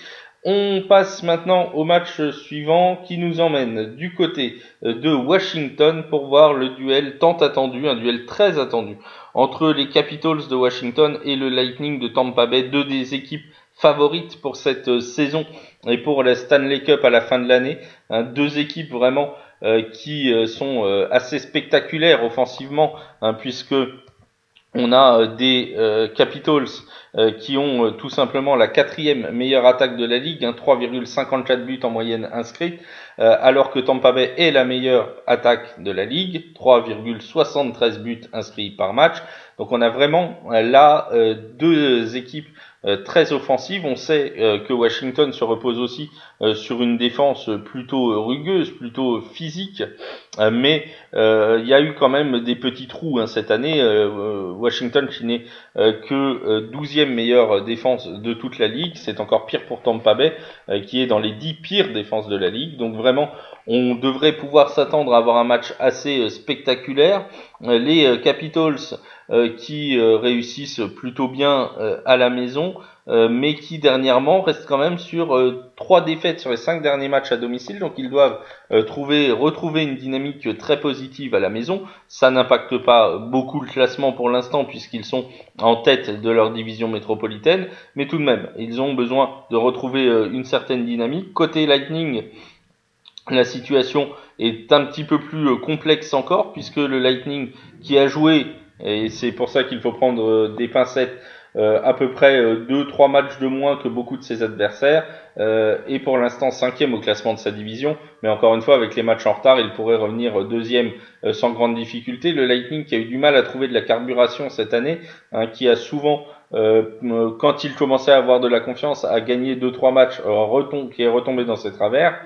Speaker 1: On passe maintenant au match suivant qui nous emmène du côté de Washington pour voir le duel tant attendu, un duel très attendu entre les Capitals de Washington et le Lightning de Tampa Bay, deux des équipes favorites pour cette saison et pour la Stanley Cup à la fin de l'année. Hein, deux équipes vraiment euh, qui euh, sont euh, assez spectaculaires offensivement hein, puisque on a des Capitals euh, qui ont euh, tout simplement la quatrième meilleure attaque de la ligue, 3,54 hein, buts en moyenne inscrits, euh, alors que Tampa Bay est la meilleure attaque de la ligue, 3,73 buts inscrits par match. Donc on a vraiment là deux équipes euh, très offensive. On sait euh, que Washington se repose aussi euh, sur une défense plutôt rugueuse, plutôt physique, mais il y a eu quand même des petits trous hein, cette année. Washington qui n'est que 12e meilleure défense de toute la ligue, c'est encore pire pour Tampa Bay qui est dans les 10 pires défenses de la ligue. Donc vraiment, on devrait pouvoir s'attendre à avoir un match assez spectaculaire. Les Capitals euh, qui euh, réussissent plutôt bien euh, à la maison, mais qui dernièrement restent quand même sur trois défaites sur les cinq derniers matchs à domicile, donc ils doivent trouver, retrouver une dynamique très positive à la maison. Ça n'impacte pas beaucoup le classement pour l'instant puisqu'ils sont en tête de leur division métropolitaine, mais tout de même, ils ont besoin de retrouver une certaine dynamique. Côté Lightning, la situation est un petit peu plus complexe encore puisque le Lightning qui a joué et c'est pour ça qu'il faut prendre euh, des pincettes euh, à peu près 2-3 euh, matchs de moins que beaucoup de ses adversaires, et pour l'instant cinquième au classement de sa division, mais encore une fois avec les matchs en retard, il pourrait revenir deuxième sans grande difficulté. Le Lightning qui a eu du mal à trouver de la carburation cette année, hein, qui a souvent, quand il commençait à avoir de la confiance, à gagner 2-3 matchs, qui est retombé dans ses travers.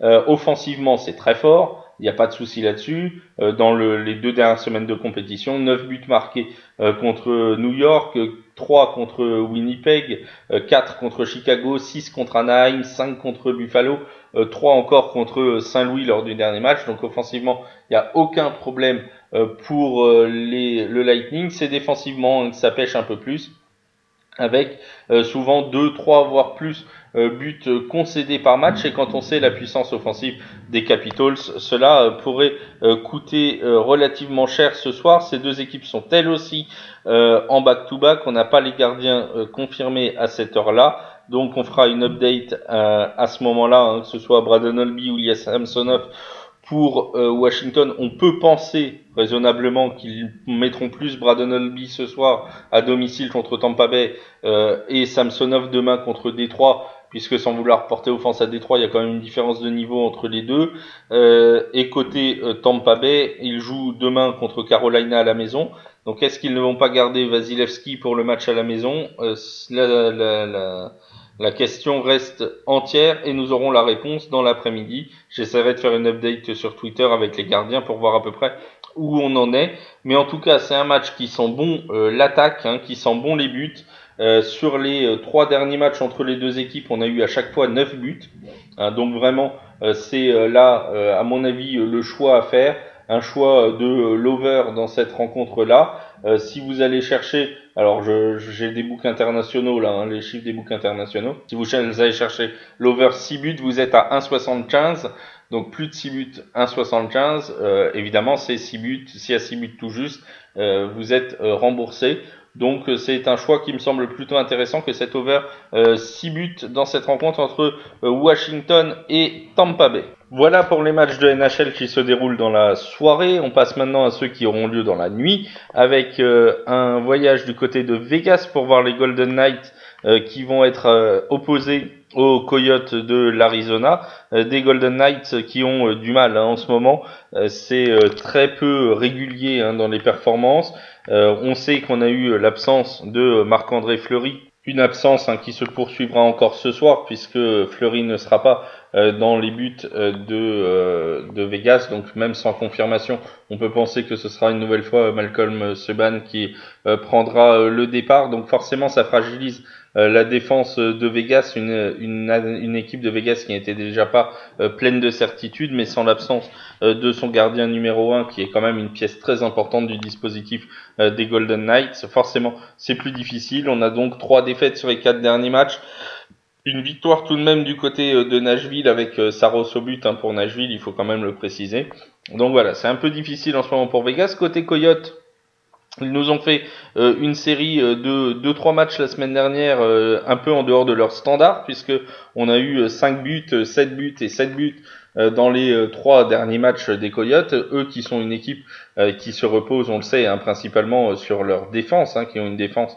Speaker 1: offensivement, c'est très fort. Il n'y a pas de souci là-dessus. Euh, dans le, les deux dernières semaines de compétition, 9 buts marqués euh, contre New York, 3 contre Winnipeg, 4 contre Chicago, 6 contre Anaheim, 5 contre Buffalo, 3 encore contre Saint-Louis lors du dernier match. Donc offensivement, il n'y a aucun problème pour les, le Lightning. C'est défensivement que ça pêche un peu plus avec souvent 2, 3 voire plus euh, buts concédés par match et quand on sait la puissance offensive des Capitals, cela euh, pourrait euh, coûter relativement cher ce soir. Ces deux équipes sont elles aussi en back-to-back. On n'a pas les gardiens confirmés à cette heure-là. Donc on fera une update à ce moment-là, hein, que ce soit Braden Olby ou Lias Samsonov pour Washington, on peut penser raisonnablement qu'ils mettront plus Braden Olby ce soir à domicile contre Tampa Bay et Samsonov demain contre Détroit puisque sans vouloir porter offense à Détroit, il y a quand même une différence de niveau entre les deux. Euh, et côté euh, Tampa Bay, ils jouent demain contre Carolina à la maison. Donc est-ce qu'ils ne vont pas garder Vasilevski pour le match à la maison? Euh, la, question reste entière et nous aurons la réponse dans l'après-midi. J'essaierai de faire une update sur Twitter avec les gardiens pour voir à peu près où on en est. Mais en tout cas, c'est un match qui sent bon l'attaque, hein, qui sent bon les buts. Euh, sur les euh, trois derniers matchs entre les deux équipes, on a eu à chaque fois 9 buts. Hein, donc vraiment, euh, c'est là, à mon avis, le choix à faire. Un choix de l'over dans cette rencontre-là. si vous allez chercher, alors j'ai des books internationaux là, hein, les chiffres des books internationaux. Si vous allez chercher l'over 6 buts, vous êtes à 1,75. Donc plus de 6 buts, 1,75. Euh, évidemment, c'est 6 buts. Y a 6 buts tout juste, vous êtes remboursé. Donc euh, c'est un choix qui me semble plutôt intéressant que cet over 6 euh, buts dans cette rencontre entre euh, Washington et Tampa Bay. Voilà pour les matchs de NHL qui se déroulent dans la soirée. On passe maintenant à ceux qui auront lieu dans la nuit avec un voyage du côté de Vegas pour voir les Golden Knights qui vont être opposés aux Coyotes de l'Arizona, des Golden Knights qui ont du mal hein, en ce moment. c'est très peu régulier hein, dans les performances. Euh, on sait qu'on a eu l'absence de Marc-André Fleury, une absence hein, qui se poursuivra encore ce soir puisque Fleury ne sera pas euh, dans les buts euh, de, de Vegas. Donc même sans confirmation, on peut penser que ce sera une nouvelle fois Malcolm Subban qui prendra le départ. Donc forcément, ça fragilise euh, la défense de Vegas, une, une, équipe de Vegas qui n'était déjà pas euh, pleine de certitude, mais sans l'absence euh, de son gardien numéro 1, qui est quand même une pièce très importante du dispositif des Golden Knights. Forcément, c'est plus difficile. On a donc trois défaites sur les quatre derniers matchs. Une victoire tout de même du côté de Nashville avec Saros au but hein, pour Nashville, il faut quand même le préciser. Donc voilà, c'est un peu difficile en ce moment pour Vegas. Côté Coyote, ils nous ont fait euh, une série euh, de 2-3 matchs la semaine dernière, euh, un peu en dehors de leur standard, puisque on a eu 5 buts, 7 buts et 7 buts dans les trois derniers matchs des Coyotes. Eux qui sont une équipe qui se repose, on le sait, hein, principalement sur leur défense, hein, qui ont une défense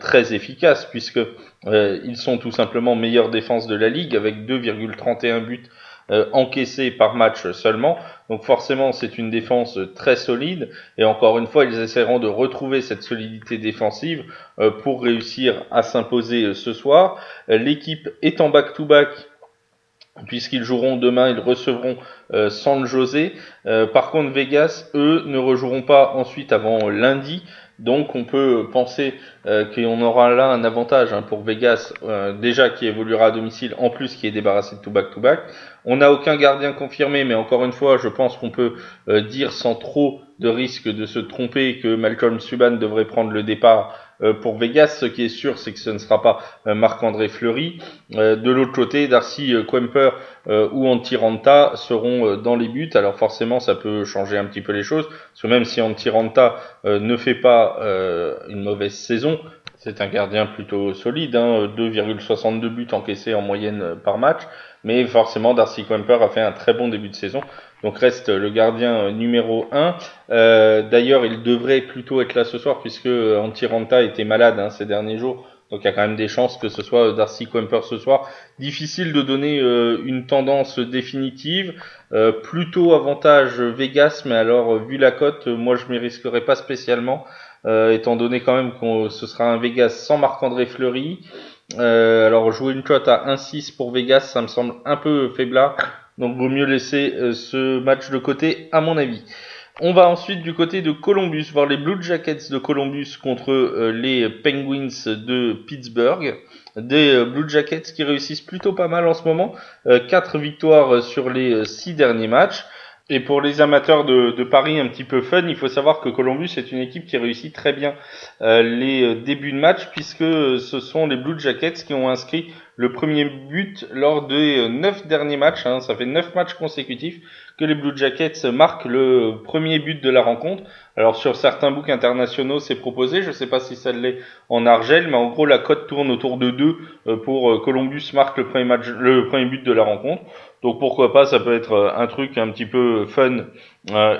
Speaker 1: très efficace, puisque ils sont tout simplement meilleure défense de la ligue avec 2,31 buts euh, encaissés par match seulement. Donc forcément, c'est une défense très solide. Et encore une fois, ils essaieront de retrouver cette solidité défensive euh, pour réussir à s'imposer euh, ce soir. L'équipe est en back-to-back. Puisqu'ils joueront demain, ils recevront San José. par contre, Vegas, eux, ne rejoueront pas ensuite avant lundi. Donc on peut penser euh, qu'on aura là un avantage hein, pour Vegas, euh, déjà qui évoluera à domicile, en plus qui est débarrassé de tout back-to-back. On n'a aucun gardien confirmé, mais encore une fois, je pense qu'on peut euh, dire sans trop de risque de se tromper que Malcolm Subban devrait prendre le départ euh, pour Vegas. Ce qui est sûr, c'est que ce ne sera pas euh, Marc-André Fleury. Euh, de l'autre côté, Darcy Quemper ou Antiranta seront dans les buts. Alors forcément, ça peut changer un petit peu les choses. Parce même si Antiranta ne fait pas une mauvaise saison, c'est un gardien plutôt solide, hein, 2,62 buts encaissés en moyenne par match. Mais forcément, Darcy Quemper a fait un très bon début de saison. Donc reste le gardien numéro 1. Euh, D'ailleurs, il devrait plutôt être là ce soir puisque Antiranta était malade hein, ces derniers jours. Donc il y a quand même des chances que ce soit Darcy Quemper ce soir. Difficile de donner euh, une tendance définitive. Euh, plutôt avantage Vegas, mais alors vu la cote, moi je m'y risquerai pas spécialement, euh, étant donné quand même que ce sera un Vegas sans Marc-André Fleury. alors jouer une cote à 1-6 pour Vegas, ça me semble un peu faiblard. Donc vaut mieux laisser euh, ce match de côté à mon avis. On va ensuite du côté de Columbus voir les Blue Jackets de Columbus contre euh, les Penguins de Pittsburgh. Des euh, Blue Jackets qui réussissent plutôt pas mal en ce moment. 4 victoires sur les 6 derniers matchs. Et pour les amateurs de, paris un petit peu fun, il faut savoir que Columbus est une équipe qui réussit très bien les débuts de match puisque ce sont les Blue Jackets qui ont inscrit le premier but lors des neuf derniers matchs. Hein, ça fait neuf matchs consécutifs que les Blue Jackets marquent le premier but de la rencontre. Alors sur certains books internationaux, c'est proposé. Je ne sais pas si ça l'est en Argel, mais en gros la cote tourne autour de 2 euh, pour euh, Columbus marque le premier match, le premier but de la rencontre. Donc pourquoi pas, ça peut être euh, un truc un petit peu fun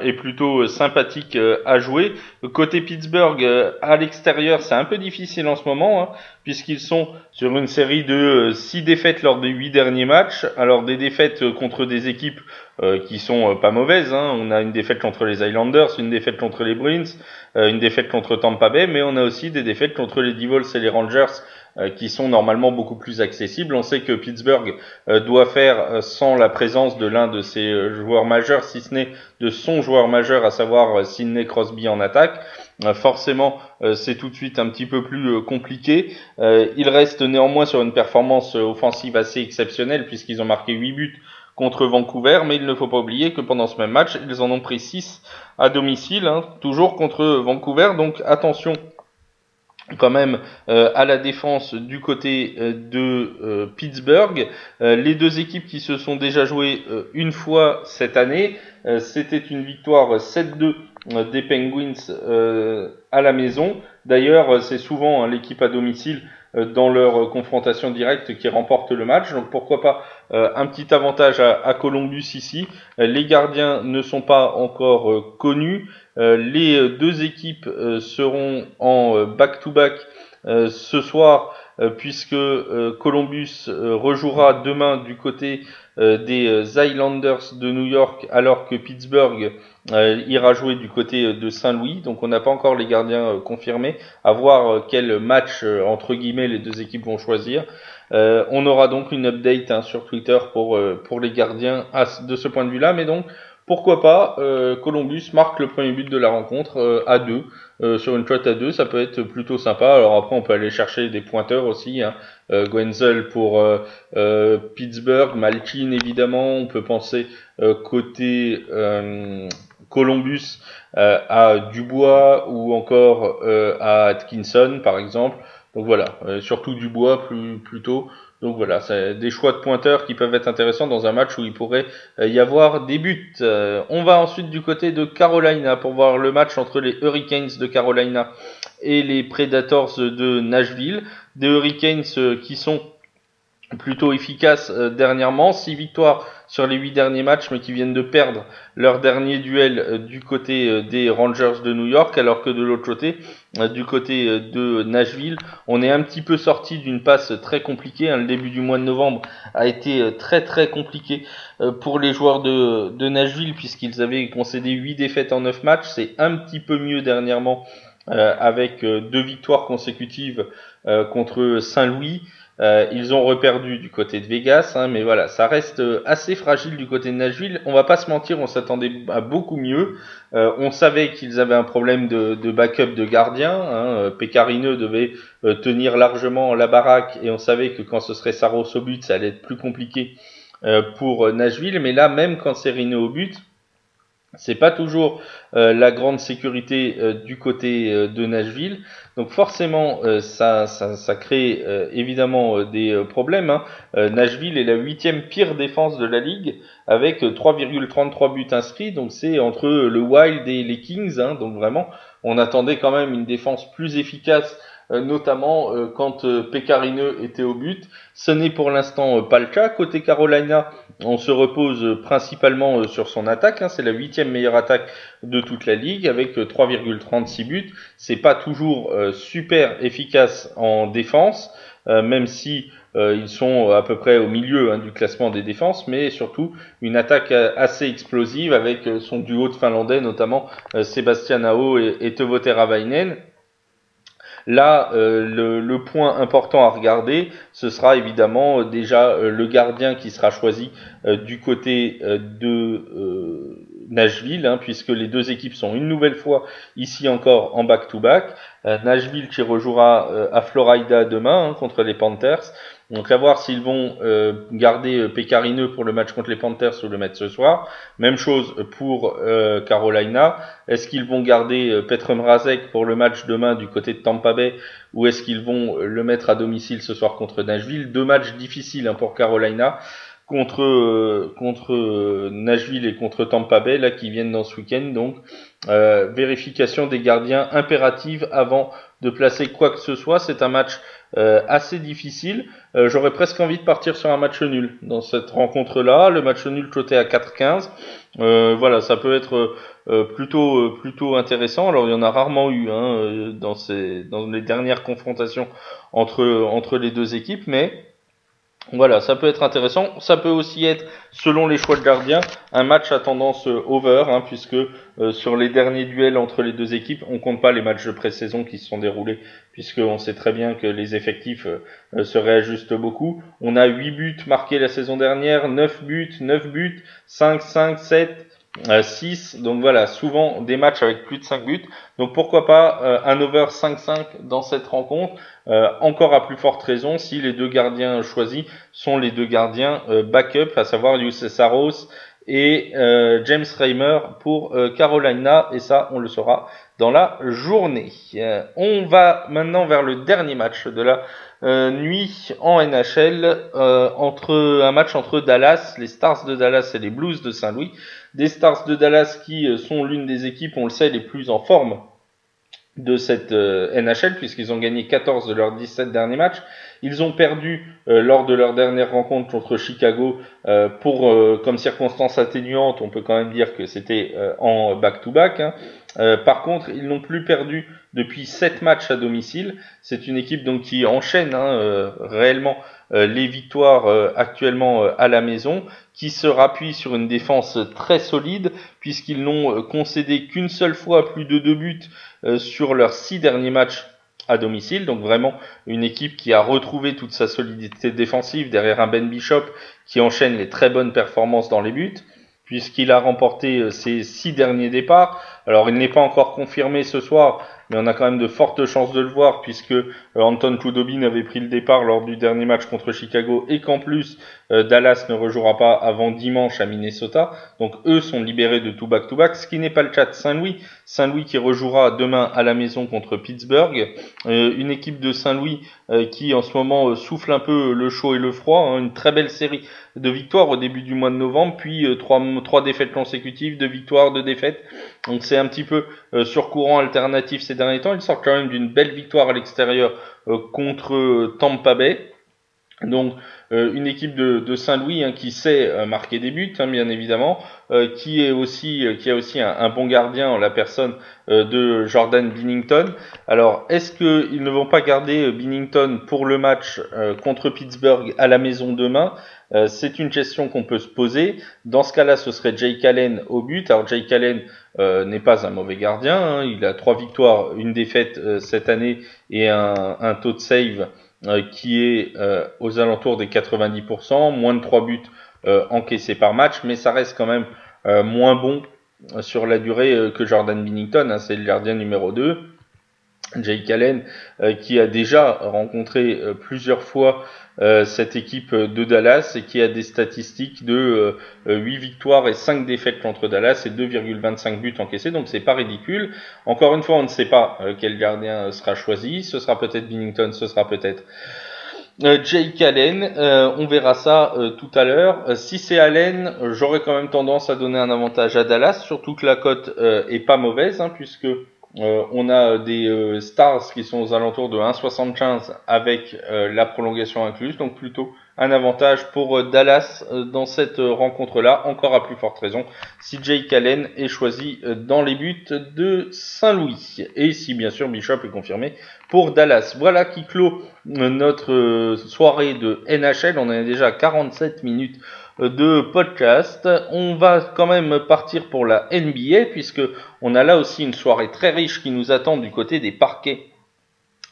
Speaker 1: et plutôt sympathique à jouer. Côté Pittsburgh, à l'extérieur, c'est un peu difficile en ce moment, hein, puisqu'ils sont sur une série de 6 défaites lors des 8 derniers matchs. Alors des défaites contre des équipes euh, qui sont euh, pas mauvaises. Hein. On a une défaite contre les Islanders, une défaite contre les Bruins, euh, une défaite contre Tampa Bay, mais on a aussi des défaites contre les Devils et les Rangers qui sont normalement beaucoup plus accessibles. On sait que Pittsburgh doit faire sans la présence de l'un de ses joueurs majeurs, si ce n'est de son joueur majeur, à savoir Sidney Crosby en attaque. forcément, c'est tout de suite un petit peu plus compliqué. il reste néanmoins sur une performance offensive assez exceptionnelle puisqu'ils ont marqué 8 buts contre Vancouver, mais il ne faut pas oublier que pendant ce même match, ils en ont pris 6 à domicile, hein, toujours contre Vancouver, donc attention quand même euh, à la défense du côté euh, de euh, Pittsburgh. les deux équipes qui se sont déjà jouées une fois cette année, c'était une victoire 7-2 des Penguins à la maison. D'ailleurs, c'est souvent hein, l'équipe à domicile euh, dans leur euh, confrontation directe qui remporte le match. Donc pourquoi pas euh, un petit avantage à, Columbus ici. les gardiens ne sont pas encore connus. Les deux équipes seront en back-to-back ce soir puisque Columbus rejouera demain du côté des Islanders de New York alors que Pittsburgh euh, ira jouer du côté de Saint-Louis, donc on n'a pas encore les gardiens euh, confirmés. À voir euh, quel match entre guillemets les deux équipes vont choisir. on aura donc une update hein, sur Twitter pour pour les gardiens de ce point de vue-là, mais donc pourquoi pas Columbus marque le premier but de la rencontre à deux sur une cote à deux, ça peut être plutôt sympa. Alors après on peut aller chercher des pointeurs aussi. Hein. Gwenzel pour Pittsburgh, Malkin évidemment. On peut penser côté Columbus euh, à Dubois ou encore euh, à Atkinson par exemple. Donc voilà, euh, surtout Dubois plutôt. Donc voilà, c'est des choix de pointeurs qui peuvent être intéressants dans un match où il pourrait y avoir des buts. on va ensuite du côté de Carolina pour voir le match entre les Hurricanes de Carolina et les Predators de Nashville. Des Hurricanes qui sont plutôt efficaces dernièrement, 6 victoires sur les huit derniers matchs, mais qui viennent de perdre leur dernier duel euh, du côté euh, des Rangers de New York, alors que de l'autre côté, euh, du côté de Nashville, on est un petit peu sorti d'une passe très compliquée. Hein. Le début du mois de novembre a été très très compliqué pour les joueurs de, Nashville, puisqu'ils avaient concédé huit défaites en neuf matchs. C'est un petit peu mieux dernièrement avec deux victoires consécutives contre Saint-Louis. Euh, ils ont reperdu du côté de Vegas, hein, mais voilà, ça reste euh, assez fragile du côté de Nashville. On va pas se mentir, on s'attendait à beaucoup mieux. Euh, on savait qu'ils avaient un problème de, backup de gardien. Hein. Devait tenir largement la baraque et on savait que quand ce serait Saros au but, ça allait être plus compliqué pour Nashville. Mais là, même quand c'est Rino au but, c'est pas toujours euh, la grande sécurité euh, du côté euh, de Nashville. Donc forcément, ça, ça, crée évidemment des problèmes. Hein. Nashville est la huitième pire défense de la ligue avec 3,33 buts inscrits. Donc c'est entre le Wild et les Kings. Hein. Donc vraiment, on attendait quand même une défense plus efficace notamment euh, quand euh, Pécarineux était au but. Ce n'est pour l'instant pas le cas. Côté Carolina, on se repose principalement sur son attaque. Hein. C'est la huitième meilleure attaque de toute la ligue avec 3,36 buts. C'est pas toujours super efficace en défense, même si ils sont à peu près au milieu hein, du classement des défenses, mais surtout une attaque assez explosive avec son duo de Finlandais, notamment Sébastien Ao et, Teuvo Teravainen. Là, euh, le, point important à regarder, ce sera évidemment euh, déjà euh, le gardien qui sera choisi du côté de Nashville, hein, puisque les deux équipes sont une nouvelle fois ici encore en back-to-back. Nashville qui rejouera à Florida demain hein, contre les Panthers. Donc à voir s'ils vont euh, garder euh, Pécarineux pour le match contre les Panthers ou le mettre ce soir. Même chose pour euh, Carolina. Est-ce qu'ils vont garder euh, Petr Mrazek pour le match demain du côté de Tampa Bay ou est-ce qu'ils vont le mettre à domicile ce soir contre Nashville? Deux matchs difficiles hein, pour Carolina. contre contre Nashville et contre Tampa Bay là qui viennent dans ce week-end donc vérification des gardiens impérative avant de placer quoi que ce soit c'est un match euh, assez difficile. Euh, j'aurais presque envie de partir sur un match nul dans cette rencontre-là. Le match nul coté à 4-15. Euh, voilà, ça peut être plutôt plutôt intéressant. Alors il y en a rarement eu hein, dans ces dans les dernières confrontations entre entre les deux équipes, mais voilà, ça peut être intéressant. Ça peut aussi être, selon les choix de gardien, un match à tendance euh, over, hein, puisque euh, sur les derniers duels entre les deux équipes, on compte pas les matchs de pré-saison qui se sont déroulés, puisqu'on sait très bien que les effectifs euh, se réajustent beaucoup. On a 8 buts marqués la saison dernière, 9 buts, 9 buts, 5, 5, 7, 6. Donc voilà, souvent des matchs avec plus de 5 buts. Donc pourquoi pas un over 5-5 dans cette rencontre euh, encore à plus forte raison si les deux gardiens choisis sont les deux gardiens euh, backup, à savoir Youssef Saros et euh, James Reimer pour Carolina, et ça on le saura dans la journée. on va maintenant vers le dernier match de la nuit en NHL, entre un match entre Dallas, les Stars de Dallas et les Blues de Saint-Louis. Des Stars de Dallas qui sont l'une des équipes, on le sait, les plus en forme de cette euh, NHL puisqu'ils ont gagné 14 de leurs 17 derniers matchs. Ils ont perdu euh, lors de leur dernière rencontre contre Chicago euh, pour comme circonstance atténuante, on peut quand même dire que c'était en back-to-back. Hein. Par contre, ils n'ont plus perdu depuis 7 matchs à domicile. C'est une équipe donc qui enchaîne hein, réellement les victoires actuellement à la maison, qui se rappuie sur une défense très solide puisqu'ils n'ont concédé qu'une seule fois plus de deux buts euh, sur leurs six derniers matchs à domicile. Donc vraiment une équipe qui a retrouvé toute sa solidité défensive derrière un Ben Bishop qui enchaîne les très bonnes performances dans les buts puisqu'il a remporté euh, ses six derniers départs. Alors il n'est pas encore confirmé ce soir, mais on a quand même de fortes chances de le voir puisque euh, Anton Kudobin avait pris le départ lors du dernier match contre Chicago et qu'en plus euh, Dallas ne rejouera pas avant dimanche à Minnesota. Donc eux sont libérés de tout back-to-back, ce qui n'est pas le cas de Saint-Louis. Saint-Louis qui rejouera demain à la maison contre Pittsburgh. Une équipe de Saint-Louis qui en ce moment souffle un peu le chaud et le froid. Hein. une très belle série de victoires au début du mois de novembre, puis trois, trois défaites consécutives, deux victoires, deux défaites. Donc c'est un petit peu sur courant alternatif ces derniers temps. Ils sortent quand même d'une belle victoire à l'extérieur contre Tampa Bay. Donc euh, une équipe de, Saint-Louis hein, qui sait euh, marquer des buts, hein, bien évidemment, euh, qui a aussi un, bon gardien en la personne de Jordan Binnington. Alors est-ce qu'ils ne vont pas garder Binnington pour le match contre Pittsburgh à la maison demain? C'est une question qu'on peut se poser. Dans ce cas-là, ce serait Jake Allen au but. Alors Jake Allen n'est pas un mauvais gardien. Hein. il a trois victoires, une défaite cette année et un, taux de save euh, qui est euh, aux alentours des 90%, moins de 3 buts euh, encaissés par match, mais ça reste quand même moins bon sur la durée que Jordan Binnington, hein, c'est le gardien numéro 2. Jake Allen qui a déjà rencontré plusieurs fois euh, cette équipe de Dallas et qui a des statistiques de 8 euh, victoires et 5 défaites contre Dallas et 2,25 buts encaissés, donc c'est pas ridicule. Encore une fois, on ne sait pas euh, quel gardien sera choisi, ce sera peut-être Binnington, ce sera peut-être Jake Allen, on verra ça tout à l'heure. si c'est Allen, j'aurais quand même tendance à donner un avantage à Dallas, surtout que la cote est pas mauvaise, hein, puisque euh, on a des euh, stars qui sont aux alentours de 1,75 avec euh, la prolongation incluse, donc plutôt un avantage pour Dallas dans cette rencontre-là, encore à plus forte raison, si Jake Allen est choisi dans les buts de Saint-Louis, et si bien sûr Bishop est confirmé pour Dallas. Voilà qui clôt notre soirée de NHL, on est déjà à 47 minutes de podcast. On va quand même partir pour la NBA puisque on a là aussi une soirée très riche qui nous attend du côté des parquets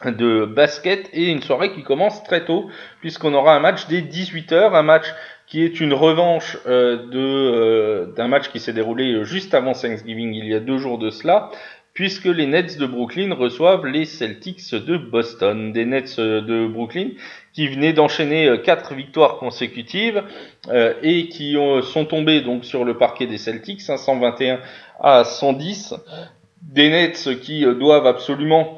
Speaker 1: de basket et une soirée qui commence très tôt puisqu'on aura un match dès 18h, un match qui est une revanche euh, de euh, d'un match qui s'est déroulé juste avant Thanksgiving il y a deux jours de cela puisque les Nets de Brooklyn reçoivent les Celtics de Boston. Des Nets de Brooklyn qui venaient d'enchaîner euh, quatre victoires consécutives euh, et qui sont tombés donc sur le parquet des Celtics, 121 à 110. Des Nets qui euh, doivent absolument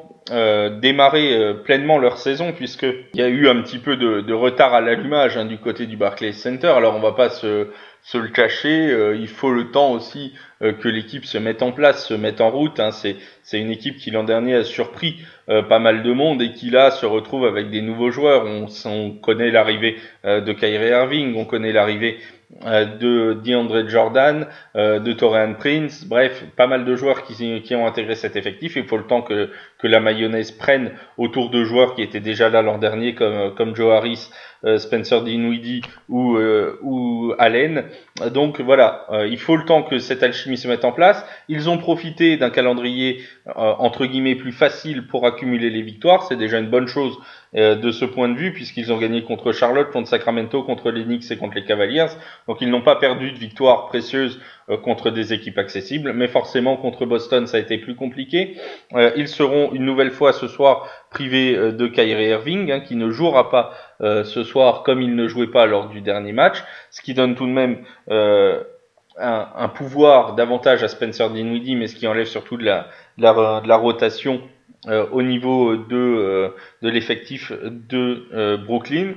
Speaker 1: démarrer pleinement leur saison puisqu'il y a eu un petit peu de, retard à l'allumage hein, du côté du Barclays Center. Alors on va pas se, se le cacher, il faut le temps aussi que l'équipe se mette en place, se mette en route. Hein. C'est, une équipe qui l'an dernier a surpris pas mal de monde et qui là se retrouve avec des nouveaux joueurs. On, on connaît l'arrivée de Kyrie Irving, on connaît l'arrivée euh, de DeAndre Jordan, euh, de Torian Prince, bref, pas mal de joueurs qui, qui ont intégré cet effectif. Il faut le temps que, que la mayonnaise prenne autour de joueurs qui étaient déjà là l'an dernier, comme, comme Joe Harris, euh, Spencer Dinwiddie ou, ou Allen. Donc voilà, il faut le temps que cette alchimie se mette en place. Ils ont profité d'un calendrier entre guillemets plus facile pour accumuler les victoires. C'est déjà une bonne chose euh, de ce point de vue, puisqu'ils ont gagné contre Charlotte, contre Sacramento, contre les Knicks et contre les Cavaliers. Donc ils n'ont pas perdu de victoire précieuse euh, contre des équipes accessibles, mais forcément contre Boston ça a été plus compliqué. Euh, ils seront une nouvelle fois ce soir privés de Kyrie Irving, hein, qui ne jouera pas ce soir comme il ne jouait pas lors du dernier match, ce qui donne tout de même un, un, pouvoir davantage à Spencer Dinwiddie, mais ce qui enlève surtout de la, de la, de la rotation euh, au niveau de, euh, de l'effectif de euh, Brooklyn.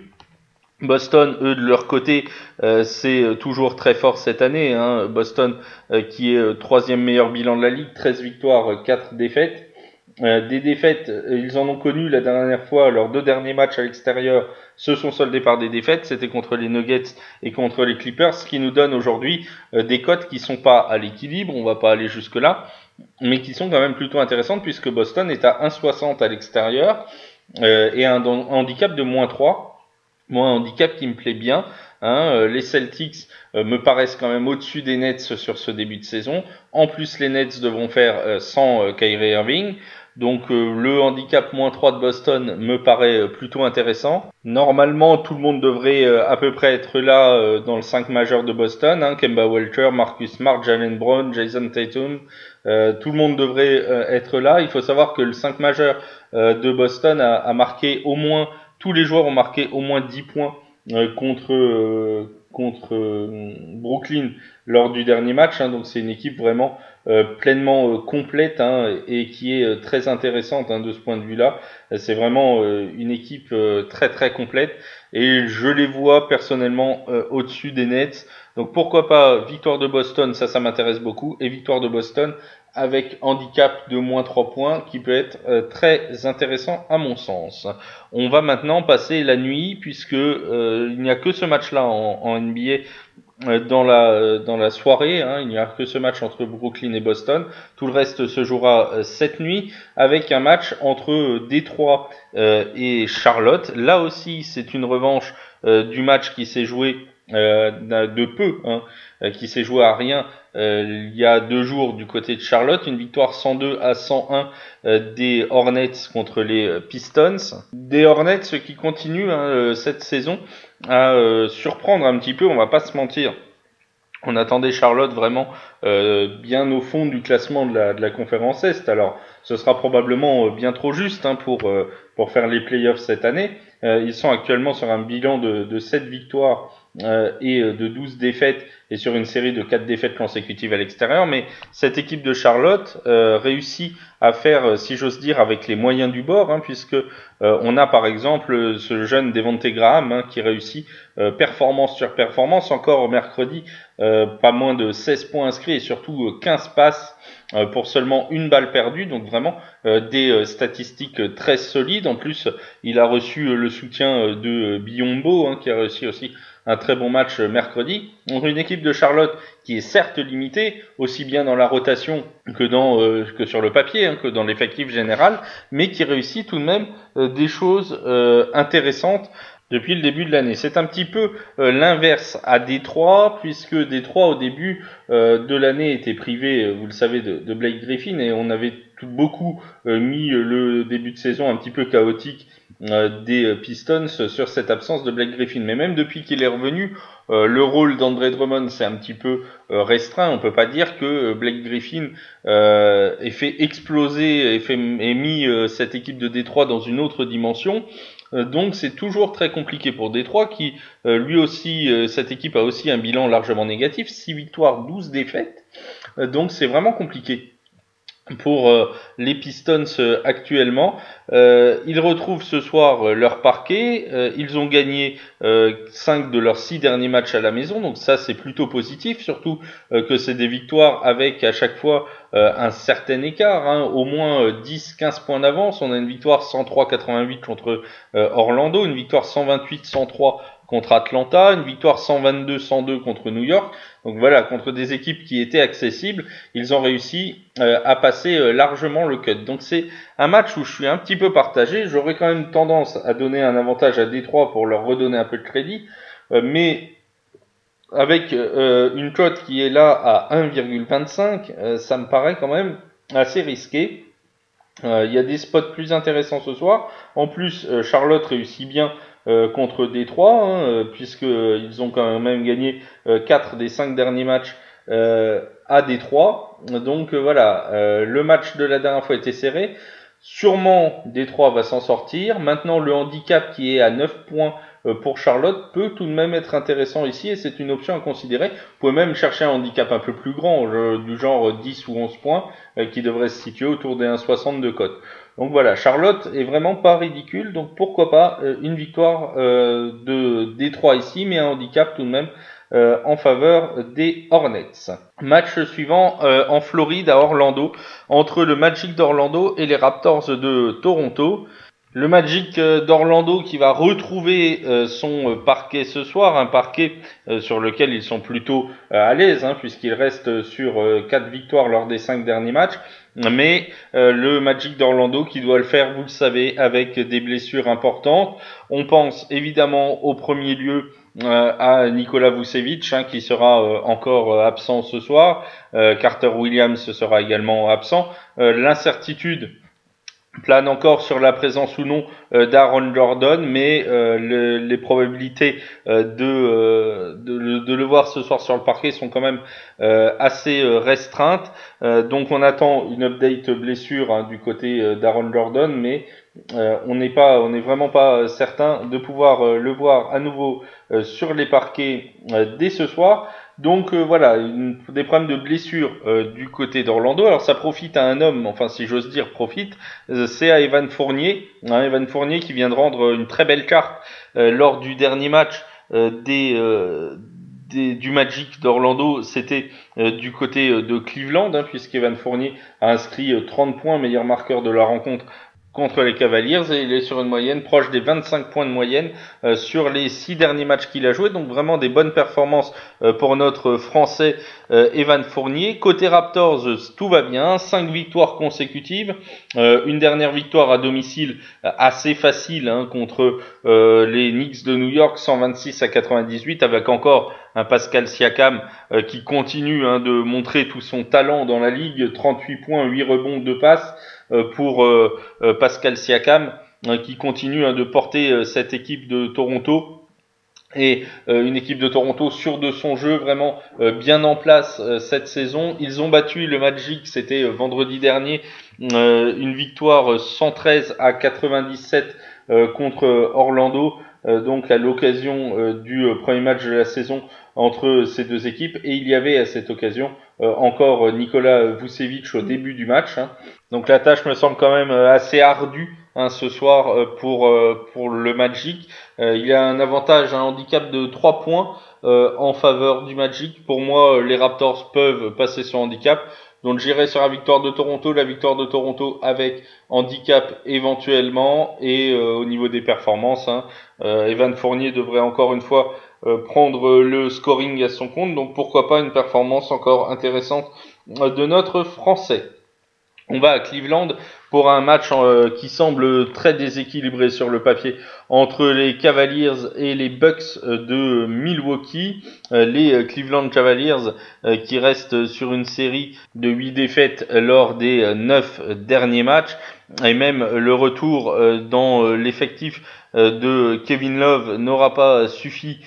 Speaker 1: Boston, eux, de leur côté, c'est toujours très fort cette année. Hein. Boston, qui est troisième meilleur bilan de la ligue, 13 victoires, 4 défaites. des défaites, ils en ont connu la dernière fois, leurs deux derniers matchs à l'extérieur se sont soldés par des défaites. C'était contre les Nuggets et contre les Clippers, ce qui nous donne aujourd'hui des cotes qui sont pas à l'équilibre. On va pas aller jusque là, mais qui sont quand même plutôt intéressantes puisque Boston est à 1,60 à l'extérieur euh, et un, handicap de moins 3. Moi, un handicap qui me plaît bien. Hein, euh, les Celtics euh, me paraissent quand même au-dessus des Nets sur ce début de saison. En plus, les Nets devront faire sans Kyrie Irving. Donc le handicap moins 3 de Boston me paraît plutôt intéressant. Normalement, tout le monde devrait à peu près être là dans le 5 majeur de Boston. Hein, Kemba Walter, Marcus Smart, Jalen Brown, Jason Tatum, euh, tout le monde devrait euh, être là. Il faut savoir que le 5 majeur euh, de Boston a, marqué au moins, tous les joueurs ont marqué au moins 10 points contre, contre Brooklyn lors du dernier match. Hein, donc c'est une équipe vraiment pleinement complète hein, et qui est très intéressante hein, de ce point de vue-là. C'est vraiment une équipe très très complète et je les vois personnellement au-dessus des Nets. Donc pourquoi pas victoire de Boston, ça ça m'intéresse beaucoup, et victoire de Boston avec handicap de moins 3 points qui peut être euh, très intéressant à mon sens. On va maintenant passer la nuit puisque euh, il n'y a que ce match-là en, NBA euh, dans la dans la soirée. Hein. il n'y a que ce match entre Brooklyn et Boston. Tout le reste se jouera cette nuit avec un match entre Détroit et Charlotte. Là aussi, c'est une revanche du match qui s'est joué de peu, hein, qui s'est joué à rien euh, il y a deux jours du côté de Charlotte, une victoire 102 à 101 euh, des Hornets contre les euh, Pistons. Des Hornets qui continuent hein, cette saison à surprendre un petit peu, on va pas se mentir. On attendait Charlotte vraiment bien au fond du classement de la, de la conférence Est. Alors, ce sera probablement bien trop juste hein, pour, pour faire les playoffs cette année. ils sont actuellement sur un bilan de, de 7 victoires et de 12 défaites et sur une série de quatre défaites consécutives à l'extérieur. Mais cette équipe de Charlotte euh, réussit à faire, euh, si j'ose dire, avec les moyens du bord, hein, puisque euh, on a par exemple ce jeune Devonte Graham hein, qui réussit performance sur performance encore mercredi, pas moins de 16 points inscrits et surtout 15 passes pour seulement une balle perdue, donc vraiment des statistiques très solides. En plus, il a reçu le soutien de Biombo, hein, qui a réussi aussi un très bon match mercredi. Donc une équipe de Charlotte qui est certes limitée, aussi bien dans la rotation que, dans, euh, sur le papier, hein, que dans l'effectif général, mais qui réussit tout de même euh, des choses euh, intéressantes depuis le début de l'année. C'est un petit peu l'inverse à Détroit, puisque Détroit au début de l'année était privé, vous le savez, de, Blake Griffin, et on avait tout, beaucoup mis le début de saison un petit peu chaotique euh, des Pistons sur cette absence de Blake Griffin. Mais même depuis qu'il est revenu, euh, le rôle d'André Drummond c'est un petit peu euh, restreint. On peut pas dire que Blake Griffin ait fait exploser et, fait, ait mis cette équipe de Détroit dans une autre dimension. donc c'est toujours très compliqué pour Détroit qui lui aussi cette équipe a aussi un bilan largement négatif, 6 victoires, 12 défaites. donc c'est vraiment compliqué pour euh, les Pistons euh, actuellement. Euh, ils retrouvent ce soir leur parquet. ils ont gagné 5 de leurs 6 derniers matchs à la maison, donc ça c'est plutôt positif, surtout que c'est des victoires avec à chaque fois un certain écart, hein, au moins 10-15 points d'avance. On a une victoire 103-88 contre Orlando, une victoire 128-103 contre Atlanta, une victoire 122-102 contre New York. Donc voilà, contre des équipes qui étaient accessibles, ils ont réussi euh, à passer euh, largement le cut. Donc c'est un match où je suis un petit peu partagé. J'aurais quand même tendance à donner un avantage à Détroit pour leur redonner un peu de crédit, euh, mais avec une cote qui est là à 1,25, ça me paraît quand même assez risqué. Il y a des spots plus intéressants ce soir. En plus, Charlotte réussit bien euh, contre Détroit, hein, euh, puisqu'ils ont quand même gagné euh, 4 des 5 derniers matchs euh, à Détroit. Donc voilà, le match de la dernière fois était serré. Sûrement Détroit va s'en sortir. Maintenant le handicap qui est à 9 points pour Charlotte peut tout de même être intéressant ici et c'est une option à considérer. Vous pouvez même chercher un handicap un peu plus grand, du genre 10 ou 11 points, qui devrait se situer autour des 1,60 de cote. Donc voilà, Charlotte est vraiment pas ridicule, donc pourquoi pas euh, une victoire euh, de Détroit ici, mais un handicap tout de même euh, en faveur des Hornets. Match suivant en Floride à Orlando entre le Magic d'Orlando et les Raptors de Toronto. Le Magic d'Orlando qui va retrouver son parquet ce soir, un parquet sur lequel ils sont plutôt à l'aise, hein, puisqu'ils restent sur 4 victoires lors des 5 derniers matchs mais euh, le Magic d'Orlando qui doit le faire, vous le savez, avec des blessures importantes. On pense évidemment au premier lieu euh, à Nikola Vucevic hein, qui sera euh, encore absent ce soir. Carter Williams sera également absent. L'incertitude plane encore sur la présence ou non euh, d'Aaron Jordan, mais euh, les probabilités euh, de, de, le voir ce soir sur le parquet sont quand même assez restreintes. donc on attend une update blessure hein, du côté d'Aaron Jordan, mais on n'est pas, on n'est vraiment pas certain de pouvoir le voir à nouveau sur les parquets dès ce soir. Donc euh, voilà, des problèmes de blessure euh, du côté d'Orlando. Alors ça profite à un homme, enfin si j'ose dire profite, euh, c'est à Evan Fournier. Hein, Evan Fournier qui vient de rendre une très belle carte lors du dernier match des, du Magic d'Orlando. C'était du côté de Cleveland, hein, puisqu'Evan Fournier a inscrit 30 points, meilleur marqueur de la rencontre contre les Cavaliers et il est sur une moyenne proche des 25 points de moyenne euh, sur les six derniers matchs qu'il a joué. Donc vraiment des bonnes performances euh, pour notre Français euh, Evan Fournier. Côté Raptors, tout va bien. Cinq victoires consécutives. une dernière victoire à domicile assez facile hein, contre les Knicks de New York, 126 à 98, avec encore un Pascal Siakam qui continue hein, de montrer tout son talent dans la ligue. 38 points, 8 rebonds, 2 passes. Euh, pour euh, euh, Pascal Siakam qui continue hein, de porter cette équipe de Toronto et une équipe de Toronto sûre de son jeu, vraiment bien en place cette saison. Ils ont battu le Magic, c'était vendredi dernier, une victoire 113 à 97 contre Orlando, donc à l'occasion du premier match de la saison entre ces deux équipes. Et il y avait à cette occasion encore Nicolas Vucevic au début du match. Donc la tâche me semble quand même euh, assez ardue hein, ce soir euh, pour, euh, pour le Magic. il a un avantage, un handicap de 3 points en faveur du Magic. Pour moi, les Raptors peuvent passer ce handicap. Donc j'irai sur la victoire de Toronto, la victoire de Toronto avec handicap éventuellement et au niveau des performances, hein, Evan Fournier devrait encore une fois prendre le scoring à son compte. Donc pourquoi pas une performance encore intéressante de notre Français. On va à Cleveland pour un match euh, qui semble très déséquilibré sur le papier entre les Cavaliers et les Bucks euh, de Milwaukee. Euh, les Cleveland Cavaliers qui restent sur une série de 8 défaites lors des 9 derniers matchs et même le retour dans l'effectif de Kevin Love n'aura pas suffi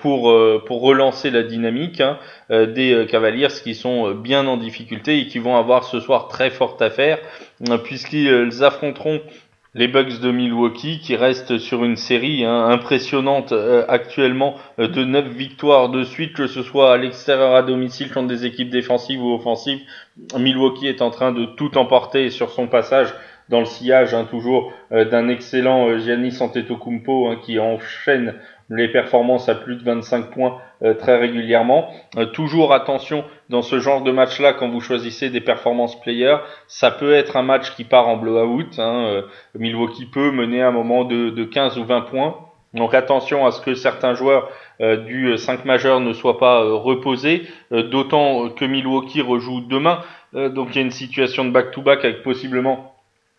Speaker 1: pour, pour relancer la dynamique hein, des Cavaliers qui sont bien en difficulté et qui vont avoir ce soir très forte affaire puisqu'ils affronteront les Bucks de Milwaukee qui restent sur une série hein, impressionnante euh, actuellement euh, de 9 victoires de suite, que ce soit à l'extérieur à domicile contre des équipes défensives ou offensives. Milwaukee est en train de tout emporter sur son passage dans le sillage hein, toujours euh, d'un excellent Giannis Antetokounmpo hein, qui enchaîne les performances à plus de 25 points euh, très régulièrement. Euh, toujours attention dans ce genre de match-là quand vous choisissez des performances players, ça peut être un match qui part en blowout. Hein, euh, Milwaukee peut mener à un moment de, de 15 ou 20 points. Donc attention à ce que certains joueurs du 5 majeur ne soient pas reposés, d'autant que Milwaukee rejoue demain. donc il y a une situation de back-to-back avec possiblement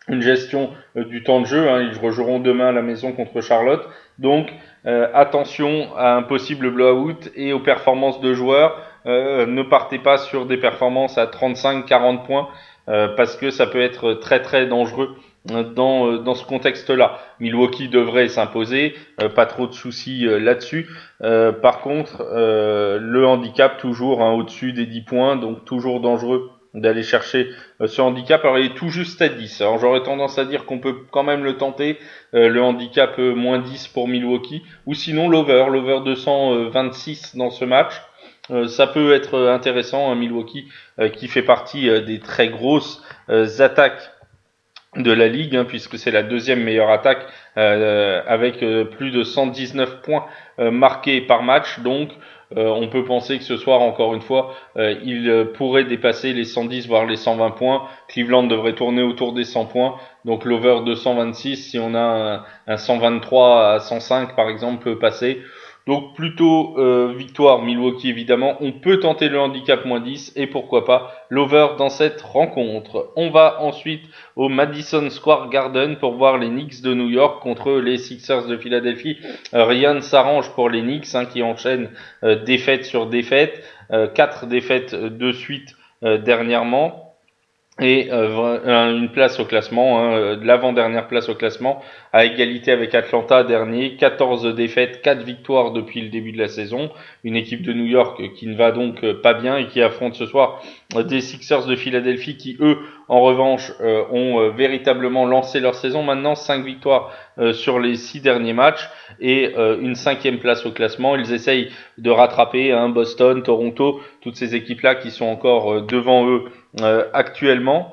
Speaker 1: une gestion du temps de jeu. Hein. Ils rejoueront demain à la maison contre Charlotte. Donc euh, attention à un possible blowout et aux performances de joueurs. Euh, ne partez pas sur des performances à 35-40 points euh, parce que ça peut être très très dangereux dans, dans ce contexte-là. Milwaukee devrait s'imposer, pas trop de soucis là-dessus. par contre, le handicap toujours hein, au-dessus des 10 points, donc toujours dangereux d'aller chercher euh, ce handicap. Alors il est tout juste à 10. Alors j'aurais tendance à dire qu'on peut quand même le tenter, euh, le handicap euh, moins 10 pour Milwaukee, ou sinon l'over, l'over 226 dans ce match. ça peut être intéressant, hein, Milwaukee qui fait partie des très grosses attaques de la ligue, hein, puisque c'est la deuxième meilleure attaque avec plus de 119 points marqués par match. Donc euh, on peut penser que ce soir, encore une fois, euh, il euh, pourrait dépasser les 110 voire les 120 points. Cleveland devrait tourner autour des 100 points. Donc l'over de 126, si on a un, un 123 à 105 par exemple, peut passer. Donc plutôt euh, victoire Milwaukee évidemment. On peut tenter le handicap moins 10 et pourquoi pas l'over dans cette rencontre. On va ensuite au Madison Square Garden pour voir les Knicks de New York contre les Sixers de Philadelphie. Euh, rien ne s'arrange pour les Knicks hein, qui enchaînent euh, défaite sur défaite. quatre défaites de suite dernièrement et euh, une place au classement, hein, euh, l'avant-dernière place au classement, à égalité avec Atlanta dernier, 14 défaites, 4 victoires depuis le début de la saison, une équipe de New York qui ne va donc euh, pas bien et qui affronte ce soir des Sixers de Philadelphie qui eux en revanche ont véritablement lancé leur saison. Maintenant, 5 victoires sur les 6 derniers matchs et une cinquième place au classement, ils essayent de rattraper hein, Boston, Toronto, toutes ces équipes-là qui sont encore devant eux euh, actuellement.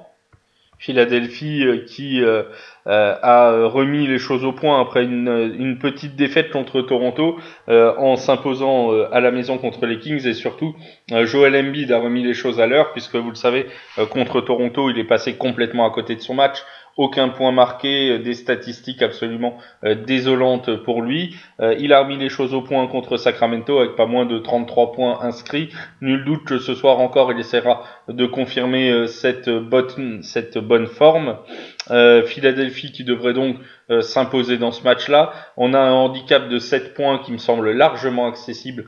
Speaker 1: Philadelphie euh, qui euh, a remis les choses au point après une, une petite défaite contre Toronto en s'imposant à la maison contre les Kings. Et surtout Joel Embiid a remis les choses à l'heure puisque vous le savez contre Toronto il est passé complètement à côté de son match aucun point marqué, euh, des statistiques absolument euh, désolantes pour lui. Euh, il a remis les choses au point contre Sacramento avec pas moins de 33 points inscrits. Nul doute que ce soir encore il essaiera de confirmer cette, bonne, cette bonne forme. Philadelphie qui devrait donc s'imposer dans ce match-là. On a un handicap de 7 points qui me semble largement accessible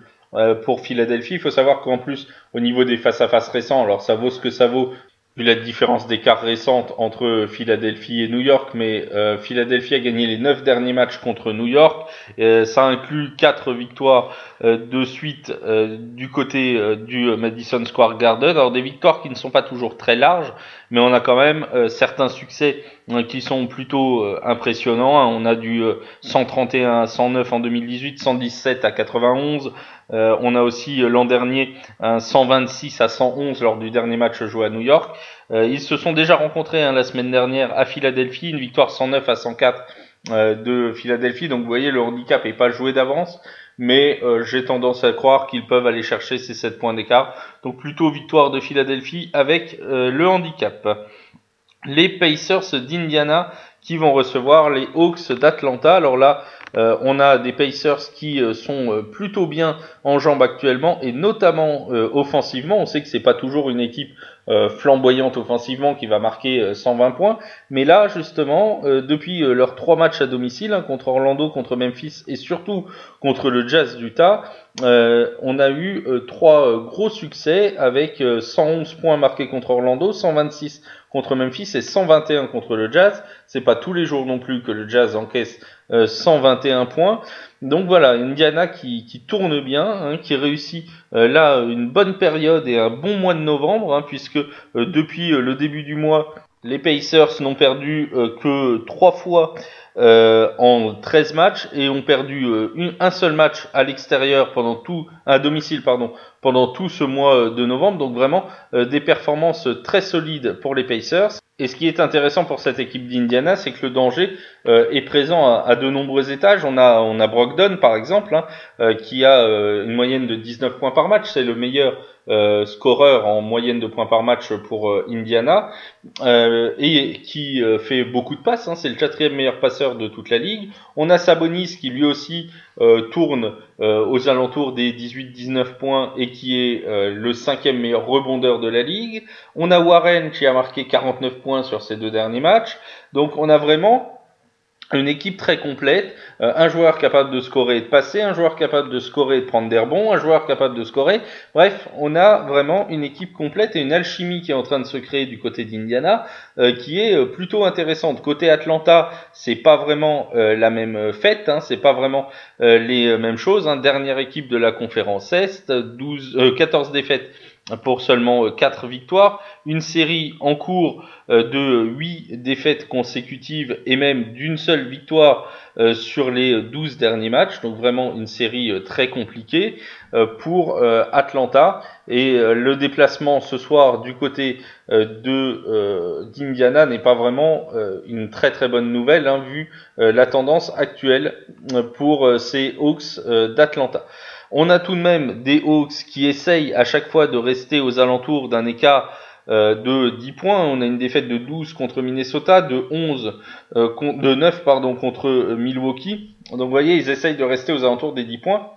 Speaker 1: pour Philadelphie. Il faut savoir qu'en plus, au niveau des face-à-face récents, alors ça vaut ce que ça vaut vu la différence d'écart récente entre Philadelphie et New York, mais euh, Philadelphie a gagné les neuf derniers matchs contre New York. Euh, ça inclut quatre victoires euh, de suite euh, du côté du Madison Square Garden. Alors des victoires qui ne sont pas toujours très larges, mais on a quand même certains succès qui sont plutôt impressionnants. Hein. On a du 131 à 109 en 2018, 117 à 91. On a aussi l'an dernier un 126 à 111 lors du dernier match joué à New York. Euh, ils se sont déjà rencontrés hein, la semaine dernière à Philadelphie, une victoire 109 à 104 euh, de Philadelphie. Donc vous voyez, le handicap n'est pas joué d'avance, mais euh, j'ai tendance à croire qu'ils peuvent aller chercher ces 7 points d'écart. Donc plutôt victoire de Philadelphie avec le handicap. Les Pacers d'Indiana qui vont recevoir les Hawks d'Atlanta. Alors là, euh, on a des Pacers qui euh, sont euh, plutôt bien en jambes actuellement et notamment offensivement. On sait que c'est pas toujours une équipe flamboyante offensivement qui va marquer 120 points, mais là justement depuis leurs trois matchs à domicile hein, contre Orlando, contre Memphis et surtout contre le Jazz d'Utah, on a eu trois gros succès avec 111 points marqués contre Orlando, 126 contre Memphis et 121 contre le Jazz. C'est pas tous les jours non plus que le Jazz encaisse 121 euh, points. Donc voilà, Indiana qui, qui tourne bien, hein, qui réussit euh, là une bonne période et un bon mois de novembre, hein, puisque euh, depuis le début du mois, Les Pacers n'ont perdu que trois fois en 13 matchs et ont perdu un seul match à l'extérieur pendant tout, à domicile pardon, pendant tout ce mois de novembre. Donc vraiment des performances très solides pour les Pacers. Et ce qui est intéressant pour cette équipe d'Indiana, c'est que le danger euh, est présent à, de nombreux étages. On a, on a Brogdon, par exemple, hein, euh, qui a euh, une moyenne de 19 points par match. C'est le meilleur scoreur en moyenne de points par match pour Indiana et qui fait beaucoup de passes. Hein. C'est le quatrième meilleur passeur de toute la ligue. On a Sabonis qui lui aussi tourne aux alentours des 18-19 points et qui est le cinquième meilleur rebondeur de la ligue. On a Warren qui a marqué 49 points sur ces deux derniers matchs. Donc on a vraiment une équipe très complète, euh, un joueur capable de scorer et de passer, un joueur capable de scorer et de prendre des rebonds, un joueur capable de scorer. Bref, on a vraiment une équipe complète et une alchimie qui est en train de se créer du côté d'Indiana, euh, qui est euh, plutôt intéressante. Côté Atlanta, c'est pas vraiment la même fête, hein, c'est pas vraiment les mêmes choses. Hein. Dernière équipe de la conférence Est, 12, 14 défaites pour seulement 4 victoires, une série en cours euh, de 8 défaites consécutives et même d'une seule victoire euh, sur les 12 derniers matchs, donc vraiment une série euh, très compliquée pour Atlanta. Et le déplacement ce soir du côté de d'Indiana n'est pas vraiment une très très bonne nouvelle hein, vu la tendance actuelle pour ces Hawks d'Atlanta. On a tout de même des Hawks qui essayent à chaque fois de rester aux alentours d'un écart euh, de 10 points. On a une défaite de 12 contre Minnesota, de 11, euh, de 9 pardon, contre Milwaukee. Donc vous voyez, ils essayent de rester aux alentours des 10 points.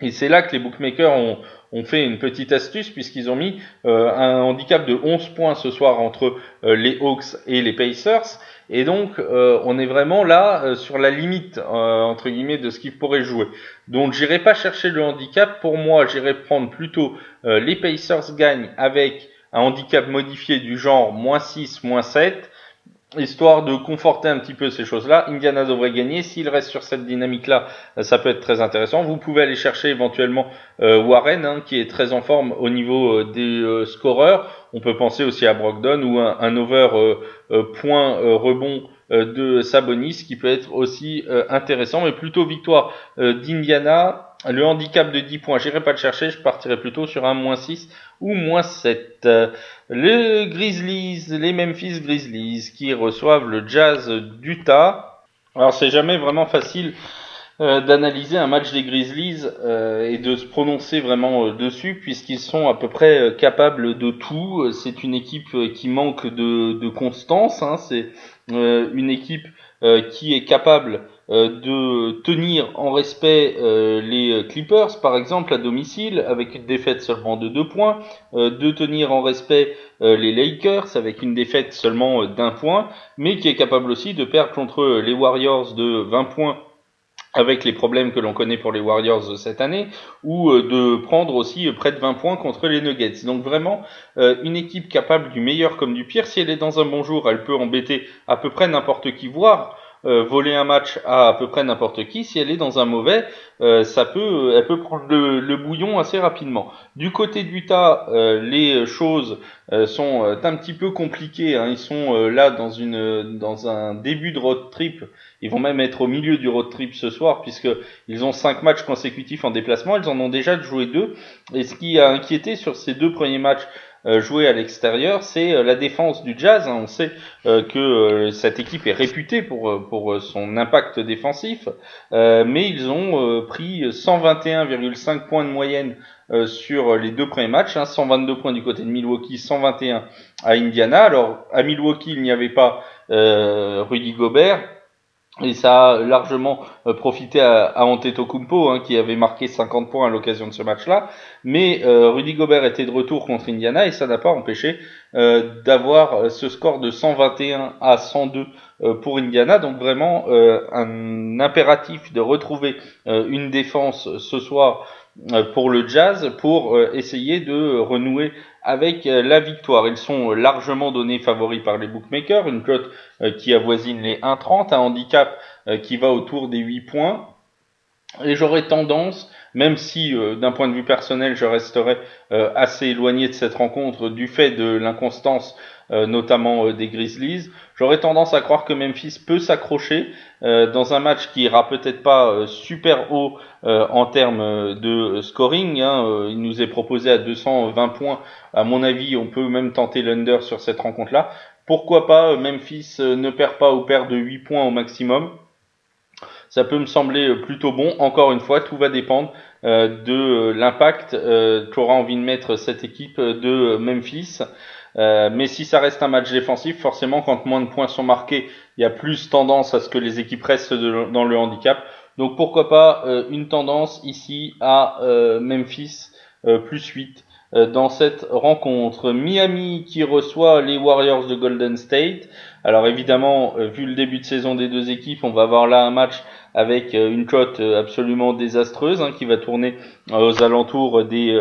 Speaker 1: Et c'est là que les bookmakers ont, fait une petite astuce puisqu'ils ont mis euh, un handicap de 11 points ce soir entre les Hawks et les Pacers. Et donc, on est vraiment là sur la limite, entre guillemets, de ce qu'ils pourraient jouer. Donc, j'irai pas chercher le handicap. Pour moi, j'irai prendre plutôt les Pacers gagnent avec un handicap modifié du genre moins 6, moins 7, histoire de conforter un petit peu ces choses-là. Indiana devrait gagner. S'il reste sur cette dynamique-là, ça peut être très intéressant. Vous pouvez aller chercher éventuellement euh, Warren, hein, qui est très en forme au niveau euh, des euh, scoreurs. On peut penser aussi à Brogdon ou un, un over point rebond de Sabonis, qui peut être aussi intéressant, mais plutôt victoire d'Indiana le handicap de 10 points, j'irai pas le chercher, je partirai plutôt sur un moins 6 ou moins 7. Les Grizzlies, les Memphis Grizzlies qui reçoivent le Jazz d'Utah. Alors c'est jamais vraiment facile euh, d'analyser un match des Grizzlies euh, et de se prononcer vraiment euh, dessus puisqu'ils sont à peu près capables de tout. C'est une équipe qui manque de, constance. Hein. C'est une équipe qui est capable de tenir en respect euh, les Clippers, par exemple, à domicile, avec une défaite seulement de 2 points, euh, de tenir en respect les Lakers avec une défaite seulement d'un point, mais qui est capable aussi de perdre contre les Warriors de 20 points avec les problèmes que l'on connaît pour les Warriors cette année, ou de prendre aussi près de 20 points contre les Nuggets. Donc vraiment, une équipe capable du meilleur comme du pire. Si elle est dans un bon jour, elle peut embêter à peu près n'importe qui, voire euh, voler un match à à peu près n'importe qui. Si elle est dans un mauvais, euh, ça peut, elle peut prendre le, bouillon assez rapidement. Du côté d'Utah, euh, les choses sont un petit peu compliquées. Hein. Ils sont là dans une, dans un début de road trip. Ils vont même être au milieu du road trip ce soir puisque ils ont cinq matchs consécutifs en déplacement. Ils en ont déjà joué deux. Et ce qui a inquiété sur ces deux premiers matchs euh, jouer à l'extérieur, c'est euh, la défense du Jazz. Hein. On sait euh, que cette équipe est réputée pour, pour son impact défensif, mais ils ont pris 121,5 points de moyenne sur les deux premiers matchs, 122 hein. points du côté de Milwaukee, 121 à Indiana. Alors à Milwaukee, il n'y avait pas Rudy Gobert, et ça a largement euh, profité à, à Antetokounmpo, hein, qui avait marqué 50 points à l'occasion de ce match-là. Mais euh, Rudy Gobert était de retour contre Indiana et ça n'a pas empêché euh, d'avoir ce score de 121 à 102 pour Indiana. Donc vraiment un impératif de retrouver une défense ce soir pour le Jazz pour essayer de renouer avec la victoire. Ils sont largement donnés favoris par les bookmakers, une cote qui avoisine les 1,30, un handicap qui va autour des 8 points. Et j'aurais tendance même si d'un point de vue personnel je resterai assez éloigné de cette rencontre du fait de l'inconstance notamment des Grizzlies. J'aurais tendance à croire que Memphis peut s'accrocher dans un match qui ira peut-être pas super haut en termes de scoring. Hein. il nous est proposé à 220 points. À mon avis, on peut même tenter l'under sur cette rencontre-là. Pourquoi pas Memphis ne perd pas ou perd de 8 points au maximum ça peut me sembler euh, plutôt bon. Encore une fois, tout va dépendre euh, de euh, l'impact qu'aura envie de mettre cette équipe de Memphis. Mais si ça reste un match défensif, forcément, quand moins de points sont marqués, il y a plus tendance à ce que les équipes restent dans le handicap. Donc pourquoi pas une tendance ici à Memphis plus 8 dans cette rencontre. Miami qui reçoit les Warriors de Golden State. Alors évidemment, vu le début de saison des deux équipes, on va avoir là un match avec euh, une cote euh, absolument désastreuse hein, qui va tourner euh, aux alentours des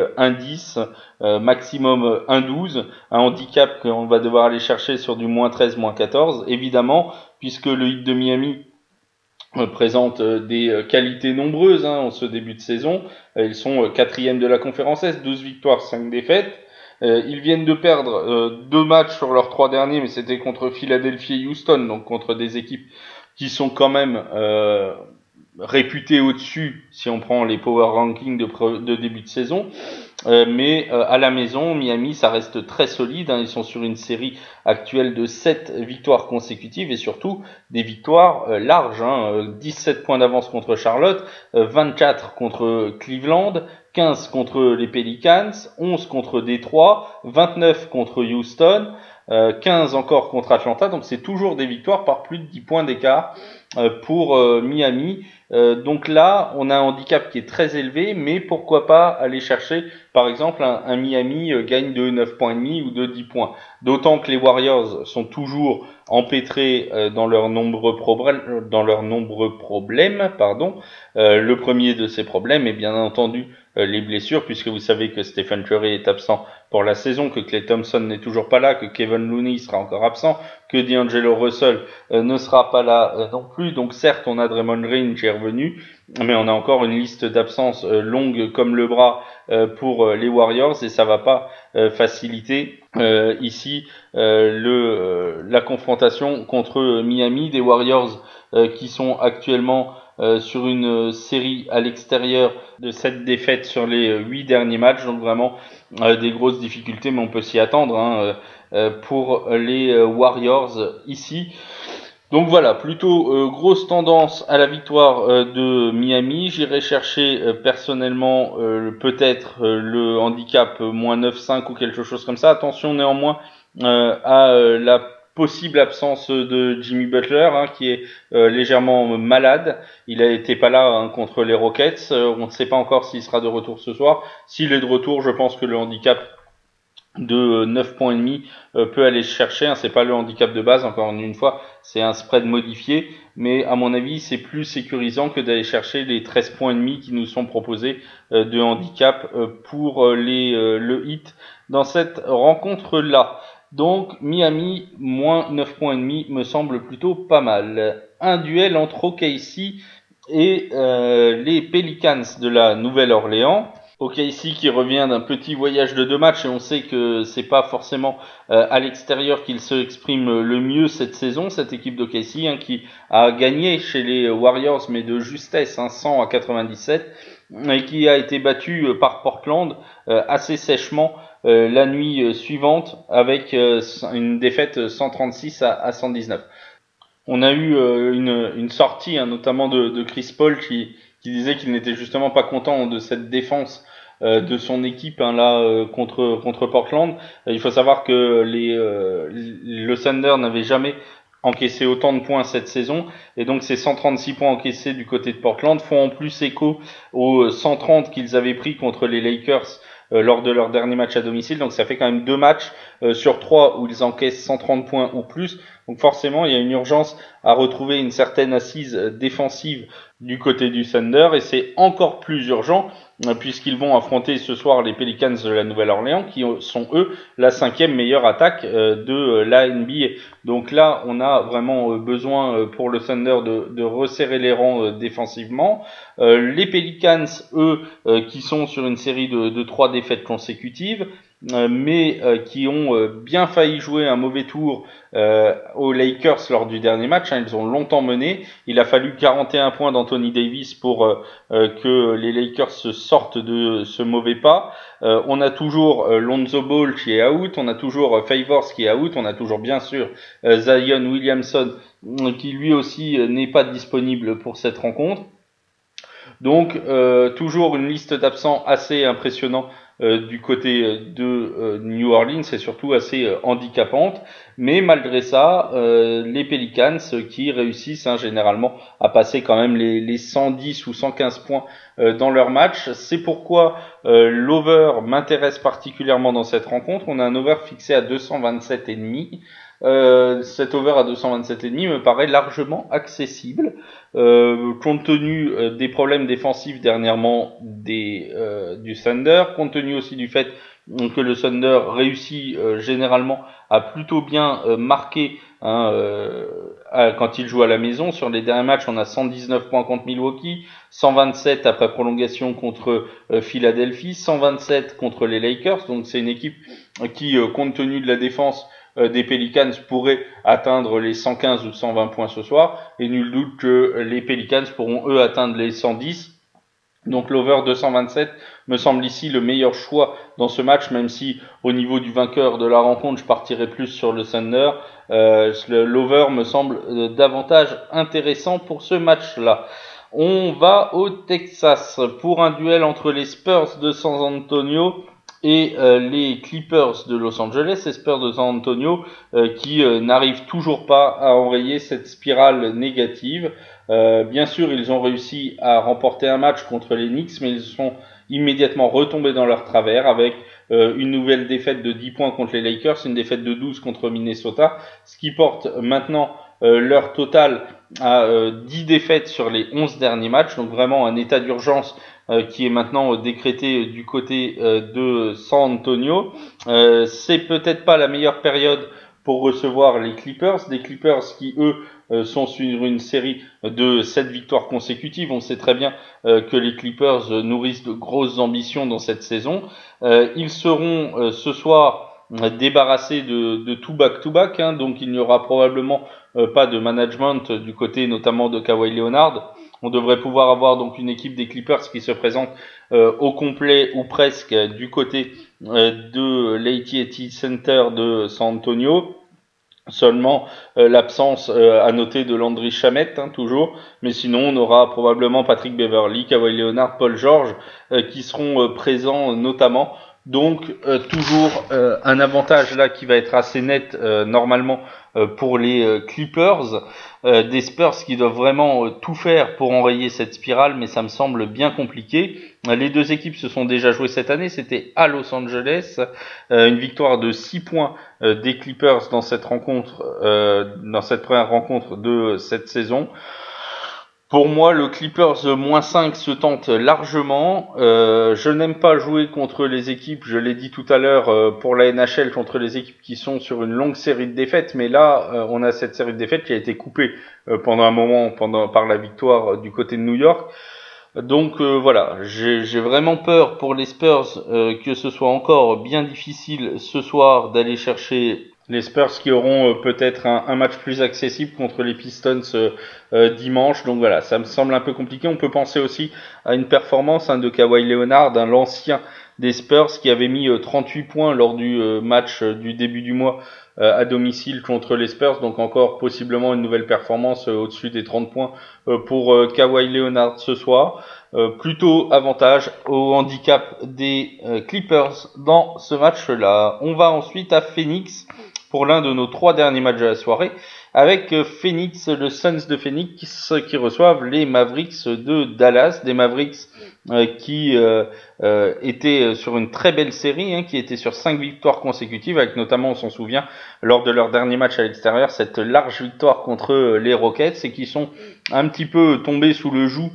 Speaker 1: 1,10, maximum 1,12, un handicap qu'on va devoir aller chercher sur du moins 13, moins 14, évidemment, puisque le hit de Miami présente des qualités nombreuses hein, en ce début de saison. Ils sont quatrième de la conférence S, 12 victoires, 5 défaites. ils viennent de perdre deux matchs sur leurs trois derniers, mais c'était contre Philadelphie et Houston, donc contre des équipes qui sont quand même euh, réputés au-dessus si on prend les power rankings de, début de saison. Euh, mais euh, à la maison, Miami, ça reste très solide. Hein. Ils sont sur une série actuelle de 7 victoires consécutives et surtout des victoires euh, larges. Hein. 17 points d'avance contre Charlotte, 24 contre Cleveland, 15 contre les Pelicans, 11 contre Détroit, 29 contre Houston. 15 euh, encore contre Atlanta, donc c'est toujours des victoires par plus de 10 points d'écart euh, pour euh, donc là, on a un handicap qui est très élevé, mais pourquoi pas aller chercher, par exemple, un, Miami gagne de 9 points demi ou de 10 points. D'autant que les Warriors sont toujours empêtrés dans leurs nombreux dans leurs nombreux problèmes, pardon. le premier de ces problèmes est bien entendu les blessures, puisque vous savez que Stephen Curry est absent pour la saison, que Clay Thompson n'est toujours pas là, que Kevin Looney sera encore absent, que D'Angelo Russell euh, ne sera pas là euh, non plus. Donc certes, on a Draymond Green qui est revenu, mais on a encore une liste d'absences euh, longue comme le bras pour les Warriors et ça va pas faciliter ici la confrontation contre Miami des Warriors qui sont actuellement euh, sur une série à l'extérieur de cette défaite sur les euh, huit derniers matchs. Donc vraiment euh, des grosses difficultés, mais on peut s'y attendre hein, pour les Warriors ici. Donc voilà, plutôt grosse tendance à la victoire de Miami. J'irai chercher personnellement peut-être le handicap moins 9-5 ou quelque chose comme ça. Attention néanmoins à la possible absence de Jimmy Butler, hein, qui est euh, légèrement malade. Il été pas là hein, contre les Rockets. Euh, on ne sait pas encore s'il sera de retour ce soir. S'il est de retour, je pense que le handicap de 9 points et demi euh, peut aller chercher. Hein, c'est pas le handicap de base, encore une fois, c'est un spread modifié, mais à mon avis, c'est plus sécurisant que d'aller chercher les 13 points et demi qui nous sont proposés de handicap pour les le hit dans cette rencontre là. Donc Miami moins 9 points me semble plutôt pas mal. Un duel entre OKC et euh, les Pelicans de la Nouvelle-Orléans. OKC qui revient d'un petit voyage de deux matchs et on sait que c'est pas forcément euh, à l'extérieur qu'il se exprime le mieux cette saison, cette équipe d'OKC hein, qui a gagné chez les Warriors mais de justesse, hein, 100 à 97 et qui a été battu euh, par Portland assez sèchement euh, la nuit euh, suivante avec euh, une défaite 136 à, 119. On a eu une, une, sortie, hein, notamment de, de, Chris Paul, qui, qui disait qu'il n'était justement pas content de cette défense de son équipe hein, là contre contre Portland. il faut savoir que les le Thunder n'avait jamais encaissé autant de points cette saison et donc ces 136 points encaissés du côté de Portland font en plus écho aux 130 qu'ils avaient pris contre les Lakers euh, lors de leur dernier match à domicile. Donc ça fait quand même deux matchs euh, sur trois où ils encaissent 130 points ou plus. Donc forcément, il y a une urgence à retrouver une certaine assise défensive du côté du Thunder et c'est encore plus urgent puisqu'ils vont affronter ce soir les Pelicans de la Nouvelle-Orléans, qui sont eux la cinquième meilleure attaque de la NBA. Donc là, on a vraiment besoin pour le Thunder de, resserrer les rangs défensivement. les Pelicans, eux, qui sont sur une série de, trois défaites consécutives, euh, mais euh, qui ont euh, bien failli jouer un mauvais tour aux Lakers lors du dernier match. Hein, ils ont longtemps mené. Il a fallu 41 points d'Anthony Davis pour que les Lakers se sortent de ce mauvais pas. on a toujours Lonzo Ball qui est out, on a toujours Favors qui est out, on a toujours bien sûr Zion Williamson qui lui aussi n'est pas disponible pour cette rencontre. Donc toujours une liste d'absents assez impressionnante euh, du côté euh, de euh, New Orleans c'est surtout assez handicapante. Mais malgré ça, les Pelicans qui réussissent hein, généralement à passer quand même les, les 110 ou 115 points dans leur match. C'est pourquoi l'over m'intéresse particulièrement dans cette rencontre. On a un over fixé à 227,5. Euh, cet over à 227,5 me paraît largement accessible, euh, compte tenu euh, des problèmes défensifs dernièrement des, du Thunder, compte tenu aussi du fait que le Thunder réussit généralement à plutôt bien marquer hein, quand il joue à la maison. Sur les derniers matchs, on a 119 points contre Milwaukee, 127 après prolongation contre Philadelphie, 127 contre les Lakers. Donc c'est une équipe qui, compte tenu de la défense, des Pelicans pourraient atteindre les 115 ou 120 points ce soir, et nul doute que les Pelicans pourront eux atteindre les 110. Donc l'over 227 me semble ici le meilleur choix dans ce match, même si au niveau du vainqueur de la rencontre, je partirai plus sur le Thunder. Euh, l'over me semble euh, davantage intéressant pour ce match-là. On va au Texas pour un duel entre les Spurs de San Antonio et euh, les Clippers de Los Angeles, les Spurs de San Antonio, euh, qui euh, n'arrivent toujours pas à enrayer cette spirale négative. bien sûr, ils ont réussi à remporter un match contre les Knicks, mais ils sont immédiatement retombés dans leur travers avec une nouvelle défaite de 10 points contre les Lakers, une défaite de 12 contre Minnesota, ce qui porte maintenant leur total à 10 défaites sur les 11 derniers matchs, donc vraiment un état d'urgence qui est maintenant euh, décrété du côté euh, de San Antonio. c'est peut-être pas la meilleure période pour recevoir les Clippers, des Clippers qui eux sont sur une série de sept victoires consécutives. On sait très bien que les Clippers nourrissent de grosses ambitions dans cette saison. ils seront ce soir débarrassés de, de tout back-to-back, hein, donc il n'y aura probablement pas de management du côté notamment de Kawhi Leonard. On devrait pouvoir avoir donc une équipe des Clippers qui se présente euh, au complet ou presque du côté euh, de l'AT&T Center de San Antonio. Seulement euh, l'absence à noter de Landry Chamette, hein, toujours. Mais sinon, on aura probablement Patrick Beverly, Kawhi Leonard, Paul George qui seront présents notamment. Donc toujours un avantage là qui va être assez net normalement pour les Clippers. Euh, des Spurs qui doivent vraiment euh, tout faire pour enrayer cette spirale, mais ça me semble bien compliqué. Euh, les deux équipes se sont déjà jouées cette année, c'était à Los Angeles, une victoire de 6 points des Clippers dans cette rencontre, dans cette première rencontre de cette saison. Pour moi, le Clippers moins 5 se tente largement. Euh, je n'aime pas jouer contre les équipes, je l'ai dit tout à l'heure, euh, pour la NHL, contre les équipes qui sont sur une longue série de défaites. Mais là, euh, on a cette série de défaites qui a été coupée pendant un moment pendant, par la victoire du côté de New York. Donc voilà, j'ai vraiment peur pour les Spurs que ce soit encore bien difficile ce soir d'aller chercher les Spurs qui auront euh, peut-être un, match plus accessible contre les Pistons euh, euh, dimanche. Donc voilà, ça me semble un peu compliqué. On peut penser aussi à une performance hein, de Kawhi Leonard, l'ancien des Spurs qui avait mis 38 points lors du match du début du mois à domicile contre les Spurs. Donc encore possiblement une nouvelle performance au-dessus des 30 points pour Kawhi Leonard ce soir. plutôt avantage au handicap des Clippers dans ce match-là. On va ensuite à Phoenix pour l'un de nos trois derniers matchs de la soirée, avec euh, Phoenix, le Suns de Phoenix, qui reçoivent les Mavericks de Dallas, des Mavericks euh, qui euh, étaient sur une très belle série, hein, qui étaient sur cinq victoires consécutives, avec notamment, on s'en souvient, lors de leur dernier match à l'extérieur, cette large victoire contre les Rockets, et qui sont un petit peu tombés sous le joug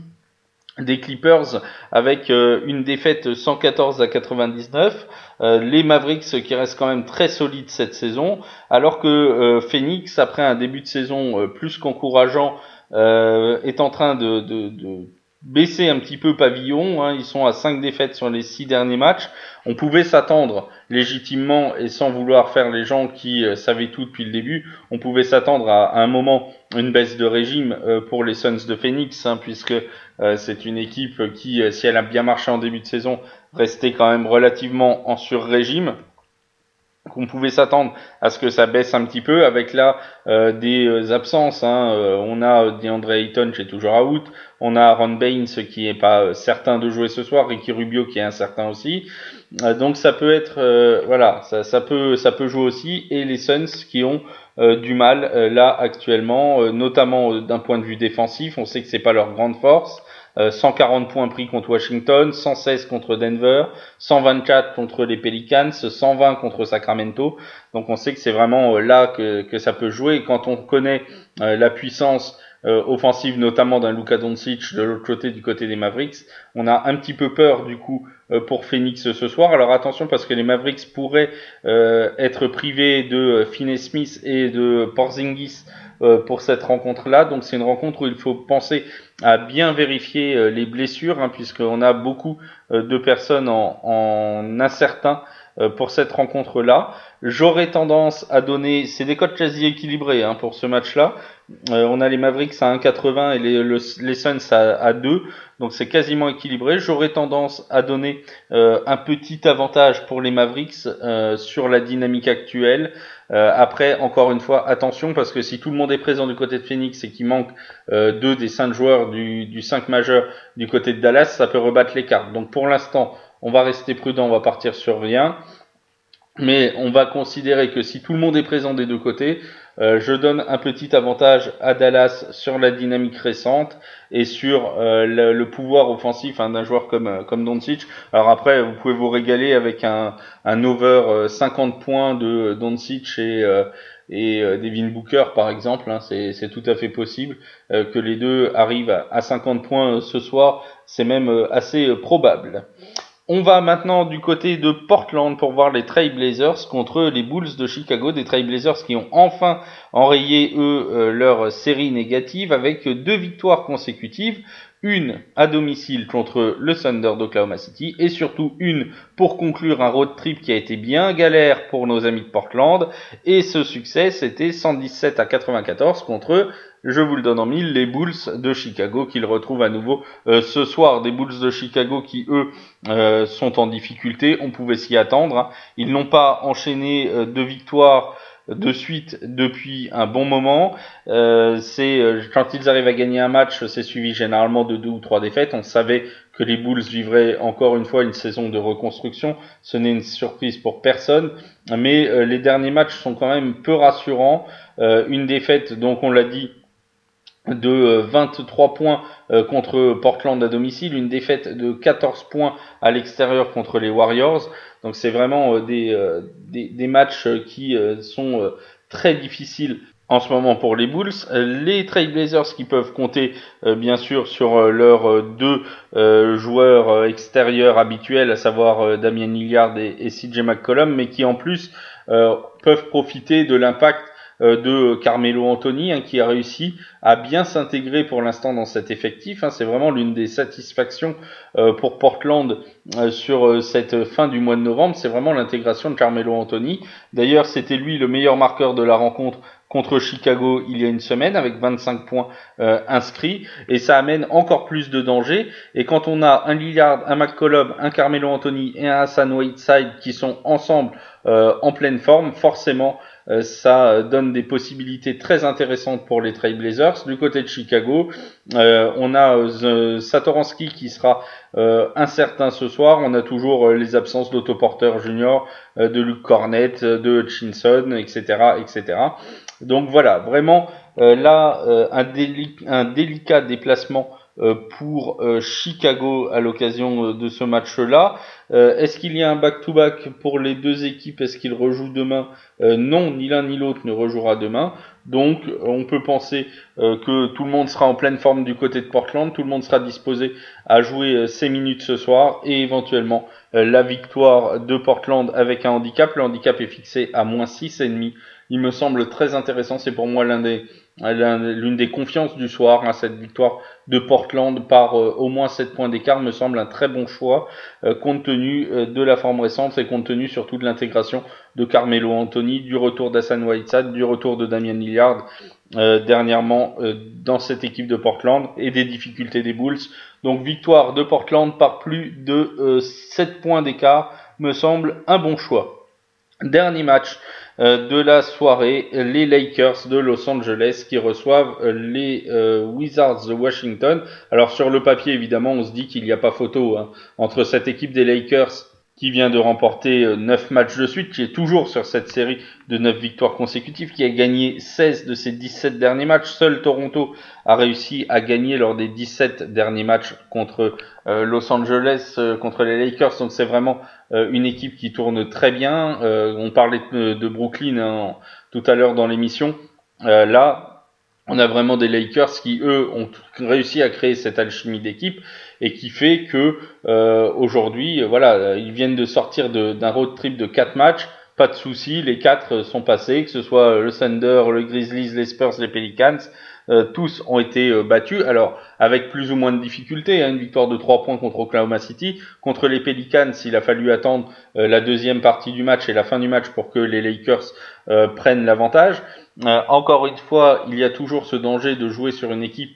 Speaker 1: des Clippers avec une défaite 114 à 99. les Mavericks qui restent quand même très solides cette saison, alors que Phoenix, après un début de saison plus qu'encourageant, est en train de, de, de baisser un petit peu pavillon. Hein. Ils sont à 5 défaites sur les 6 derniers matchs. On pouvait s'attendre légitimement et sans vouloir faire les gens qui euh, savaient tout depuis le début, on pouvait s'attendre à, un moment une baisse de régime euh, pour les Suns de Phoenix, hein, puisque euh, c'est une équipe qui, si elle a bien marché en début de saison, restait quand même relativement en sur-régime qu'on pouvait s'attendre à ce que ça baisse un petit peu avec là euh, des euh, absences. Hein. Euh, on a DeAndre Ayton qui est toujours out, on a Ron Baines qui est pas certain de jouer ce soir, Ricky Rubio qui est incertain aussi. donc ça peut être voilà, ça, ça, peut ça peut jouer aussi et les Suns qui ont du mal là actuellement, notamment d'un point de vue défensif. On sait que c'est pas leur grande force. 140 points pris contre Washington, 116 contre Denver, 124 contre les Pelicans, 120 contre Sacramento. Donc on sait que c'est vraiment euh, là que, que, ça peut jouer. Et quand on connaît euh, la puissance euh, offensive, notamment d'un Luka Doncic de l'autre côté, du côté des Mavericks, on a un petit peu peur du coup pour Phoenix ce soir. Alors attention parce que les Mavericks pourraient être privés de Finney Smith et de Porzingis pour cette rencontre-là. Donc c'est une rencontre où il faut penser à bien vérifier euh, les blessures, hein, puisqu'on a beaucoup euh, de personnes en, en incertain euh, pour cette rencontre-là. J'aurais tendance à donner, c'est des codes quasi équilibrés hein, pour ce match-là. on a les Mavericks à 1,80 et les, les Suns à, à 2, donc c'est quasiment équilibré. J'aurais tendance à donner un petit avantage pour les Mavericks sur la dynamique actuelle. Euh, après, encore une fois, attention parce que si tout le monde est présent du côté de Phoenix et qu'il manque euh, deux des cinq joueurs du, du 5 majeur du côté de Dallas, ça peut rebattre les cartes. Donc pour l'instant, on va rester prudent, on va partir sur rien. Mais on va considérer que si tout le monde est présent des deux côtés, euh, je donne un petit avantage à Dallas sur la dynamique récente et sur euh, le, pouvoir offensif hein, d'un joueur comme euh, comme Doncic. Alors après, vous pouvez vous régaler avec un, un over 50 points de Doncic et et Devin Booker par exemple, hein, c'est tout à fait possible que les deux arrivent à 50 points ce soir, c'est même assez probable. On va maintenant du côté de Portland pour voir les Trail Blazers contre les Bulls de Chicago, des Trail Blazers qui ont enfin enrayé eux euh, leur série négative avec deux victoires consécutives, une à domicile contre le Thunder d'Oklahoma City et surtout une pour conclure un road trip qui a été bien galère pour nos amis de Portland et ce succès c'était 117 à 94 contre je vous le donne en mille, les Bulls de Chicago qu'ils retrouvent à nouveau euh, ce soir. Des Bulls de Chicago qui, eux, euh, sont en difficulté. On pouvait s'y attendre. Hein. Ils n'ont pas enchaîné euh, de victoires de suite depuis un bon moment. c'est quand ils arrivent à gagner un match, c'est suivi généralement de deux ou trois défaites. On savait que les Bulls vivraient encore une fois une saison de reconstruction. Ce n'est une surprise pour personne, mais les derniers matchs sont quand même peu rassurants. une défaite, donc on l'a dit, de 23 euh, points euh, contre Portland à domicile, une défaite de 14 points à l'extérieur contre les Warriors. Donc c'est vraiment euh, des, des, matchs qui sont très difficiles en ce moment pour les Bulls. Les Trailblazers qui peuvent compter bien sûr sur leurs deux joueurs extérieurs habituels, à savoir Damien Lillard et, et CJ McCollum, mais qui en plus peuvent profiter de l'impact de Carmelo Anthony, hein, qui a réussi à bien s'intégrer pour l'instant dans cet effectif. Hein. C'est vraiment l'une des satisfactions euh, pour Portland euh, sur cette fin du mois de novembre. C'est vraiment l'intégration de Carmelo Anthony. D'ailleurs, c'était lui le meilleur marqueur de la rencontre contre Chicago il y a une semaine avec 25 points inscrits et ça amène encore plus de danger et quand on a un Lillard, un McCollum, un Carmelo Anthony et un Hassan Whiteside qui sont ensemble en pleine forme, forcément euh, ça donne des possibilités très intéressantes pour les Trailblazers. Du côté de Chicago, euh, on a euh, Satoransky qui sera incertain ce soir. On a toujours les absences d'Autoporter Junior, de Luke Cornett, de Hutchinson, etc., etc. Donc voilà, vraiment là un, délicat déplacement euh, pour euh, Chicago à l'occasion euh, de ce match-là. Est-ce qu'il y a un back-to-back pour les deux équipes? Est-ce qu'ils rejouent demain? Non, ni l'un ni l'autre ne rejouera demain. Donc on peut penser que tout le monde sera en pleine forme du côté de Portland, tout le monde sera disposé à jouer ses minutes ce soir et éventuellement la victoire de Portland avec un handicap. Le handicap est fixé à moins 6,5. Il me semble très intéressant, c'est pour moi l'un des l'une des confiances du soir. Hein, cette victoire de Portland par euh, au moins 7 points d'écart me semble un très bon choix euh, compte tenu euh, de la forme récente et compte tenu surtout de l'intégration de Carmelo Anthony, du retour d'Hassan Whiteside, du retour de Damian Lillard dernièrement dans cette équipe de Portland et des difficultés des Bulls. Donc victoire de Portland par plus de 7 points d'écart me semble un bon choix. Dernier match euh, de la soirée, les Lakers de Los Angeles qui reçoivent euh, les euh, Wizards de Washington. Alors sur le papier, évidemment, on se dit qu'il n'y a pas photo hein, entre cette équipe des Lakers qui vient de remporter 9 matchs de suite, qui est toujours sur cette série de 9 victoires consécutives, qui a gagné 16 de ses 17 derniers matchs. Seul Toronto a réussi à gagner lors des 17 derniers matchs contre Los Angeles, contre les Lakers. Donc c'est vraiment euh, une équipe qui tourne très bien. Euh, on parlait de, Brooklyn hein, tout à l'heure dans l'émission. Euh, là, on a vraiment des Lakers qui eux ont réussi à créer cette alchimie d'équipe et qui fait que aujourd'hui, voilà, ils viennent de sortir d'un road trip de quatre matchs pas de souci, les quatre sont passés, que ce soit le Thunder, le Grizzlies, les Spurs, les Pelicans. Euh, tous ont été euh, battus, alors avec plus ou moins de difficultés, hein, une victoire de 3 points contre Oklahoma City, contre les Pelicans, il a fallu attendre euh, la deuxième partie du match et la fin du match pour que les Lakers prennent l'avantage. encore une fois, il y a toujours ce danger de jouer sur une équipe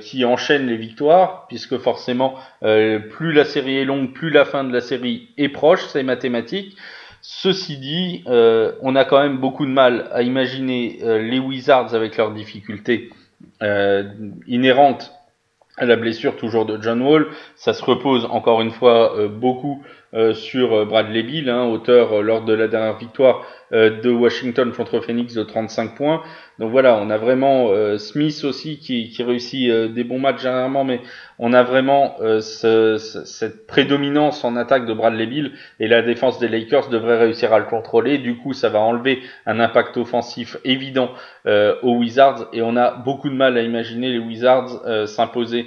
Speaker 1: qui enchaîne les victoires, puisque forcément, plus la série est longue, plus la fin de la série est proche, c'est mathématique. Ceci dit, euh, on a quand même beaucoup de mal à imaginer euh, les Wizards avec leurs difficultés euh, inhérentes à la blessure toujours de John Wall. Ça se repose encore une fois beaucoup euh, sur euh, Bradley Bill, hein, auteur euh, lors de la dernière victoire de Washington contre Phoenix de 35 points. Donc voilà, on a vraiment Smith aussi qui, qui réussit des bons matchs généralement, mais on a vraiment ce, cette prédominance en attaque de Bradley Bill et la défense des Lakers devrait réussir à le contrôler. Du coup, ça va enlever un impact offensif évident aux Wizards et on a beaucoup de mal à imaginer les Wizards s'imposer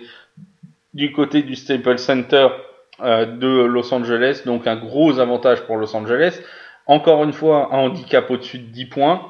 Speaker 1: du côté du Staples Center euh, de Los Angeles, donc un gros avantage pour Los Angeles. Encore une fois, un handicap au-dessus de 10 points.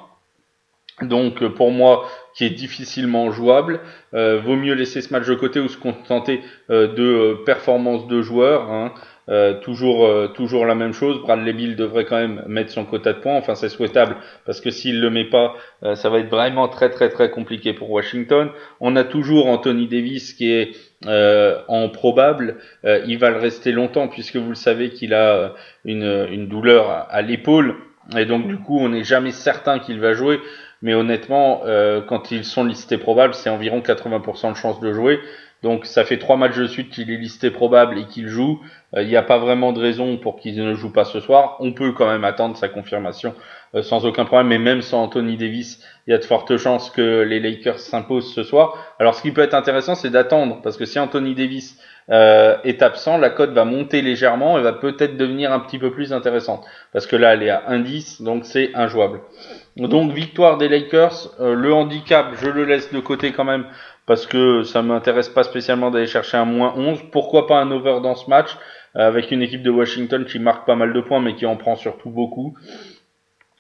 Speaker 1: Donc pour moi, qui est difficilement jouable, euh, vaut mieux laisser ce match de côté ou se contenter euh, de performances de joueurs. Hein. Euh, toujours, euh, toujours la même chose. Bradley Bill devrait quand même mettre son quota de points. Enfin, c'est souhaitable parce que s'il le met pas, euh, ça va être vraiment très, très, très compliqué pour Washington. On a toujours Anthony Davis qui est en probable. il va le rester longtemps puisque vous le savez qu'il a une, une douleur à, l'épaule et donc du coup, on n'est jamais certain qu'il va jouer. Mais honnêtement, quand ils sont listés probables, c'est environ 80% de chances de jouer. Donc ça fait trois matchs de suite qu'il est listé probable et qu'il joue. Euh, il n'y a pas vraiment de raison pour qu'il ne joue pas ce soir. On peut quand même attendre sa confirmation euh, sans aucun problème. Mais même sans Anthony Davis, il y a de fortes chances que les Lakers s'imposent ce soir. Alors ce qui peut être intéressant, c'est d'attendre parce que si Anthony Davis euh, est absent, la cote va monter légèrement et va peut-être devenir un petit peu plus intéressante. Parce que là, elle est à 1,10, donc c'est injouable. Donc victoire des Lakers. le handicap, je le laisse de côté quand même parce que ça m'intéresse pas spécialement d'aller chercher un moins 11. Pourquoi pas un over dans ce match euh, avec une équipe de Washington qui marque pas mal de points mais qui en prend surtout beaucoup.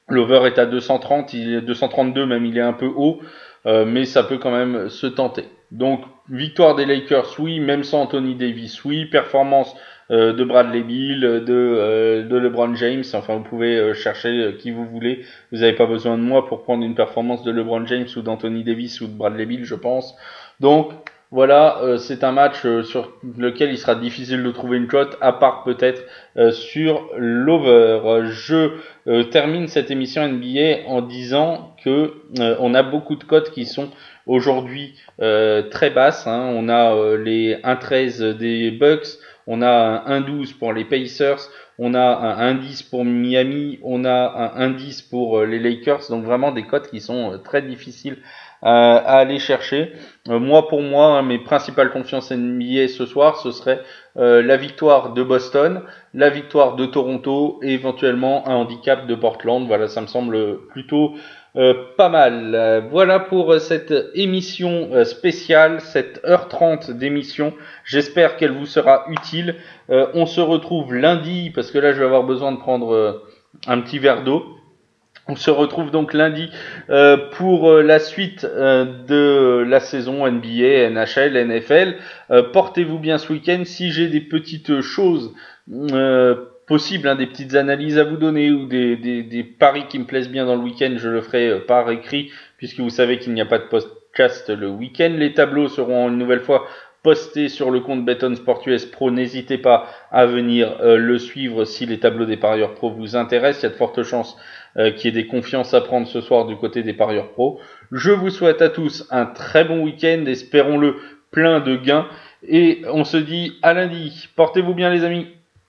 Speaker 1: L'over est à 230, il est 232 même, il est un peu haut, euh, mais ça peut quand même se tenter. Donc victoire des Lakers, oui, même sans Anthony Davis, oui, performance euh, de Bradley Bill, de, de LeBron James. Enfin, vous pouvez chercher qui vous voulez. Vous n'avez pas besoin de moi pour prendre une performance de LeBron James ou d'Anthony Davis ou de Bradley Bill, je pense. Donc voilà, euh, c'est un match euh, sur lequel il sera difficile de trouver une cote, à part peut-être euh, sur l'over. Je termine cette émission NBA en disant que on a beaucoup de cotes qui sont aujourd'hui très basses. Hein. On a les 1-13 des Bucks, On a un 1-12 pour les Pacers, on a un 1-10 pour Miami, on a un 1-10 pour les Lakers. Donc vraiment des cotes qui sont très difficiles à aller chercher. moi pour moi, hein, mes principales confiances NBA ce soir, ce serait la victoire de Boston, la victoire de Toronto et éventuellement un handicap de Portland. Voilà, ça me semble plutôt euh, pas mal. Voilà pour euh, cette émission euh, spéciale, cette heure 30 d'émission. J'espère qu'elle vous sera utile. on se retrouve lundi parce que là je vais avoir besoin de prendre un petit verre d'eau. On se retrouve donc lundi pour la suite de la saison NBA, NHL, NFL. Portez-vous bien ce week-end. Si j'ai des petites choses possible, hein, des petites analyses à vous donner ou des, des, paris qui me plaisent bien dans le week-end, je le ferai euh, par écrit, puisque vous savez qu'il n'y a pas de podcast le week-end. Les tableaux seront une nouvelle fois postés sur le compte Beton Sport US Pro. N'hésitez pas à venir euh, le suivre si les tableaux des parieurs pro vous intéressent. Il y a de fortes chances euh, qu'il y ait des confiances à prendre ce soir du côté des parieurs pro. Je vous souhaite à tous un très bon week-end, espérons-le plein de gains. Et on se dit à lundi. Portez-vous bien les amis.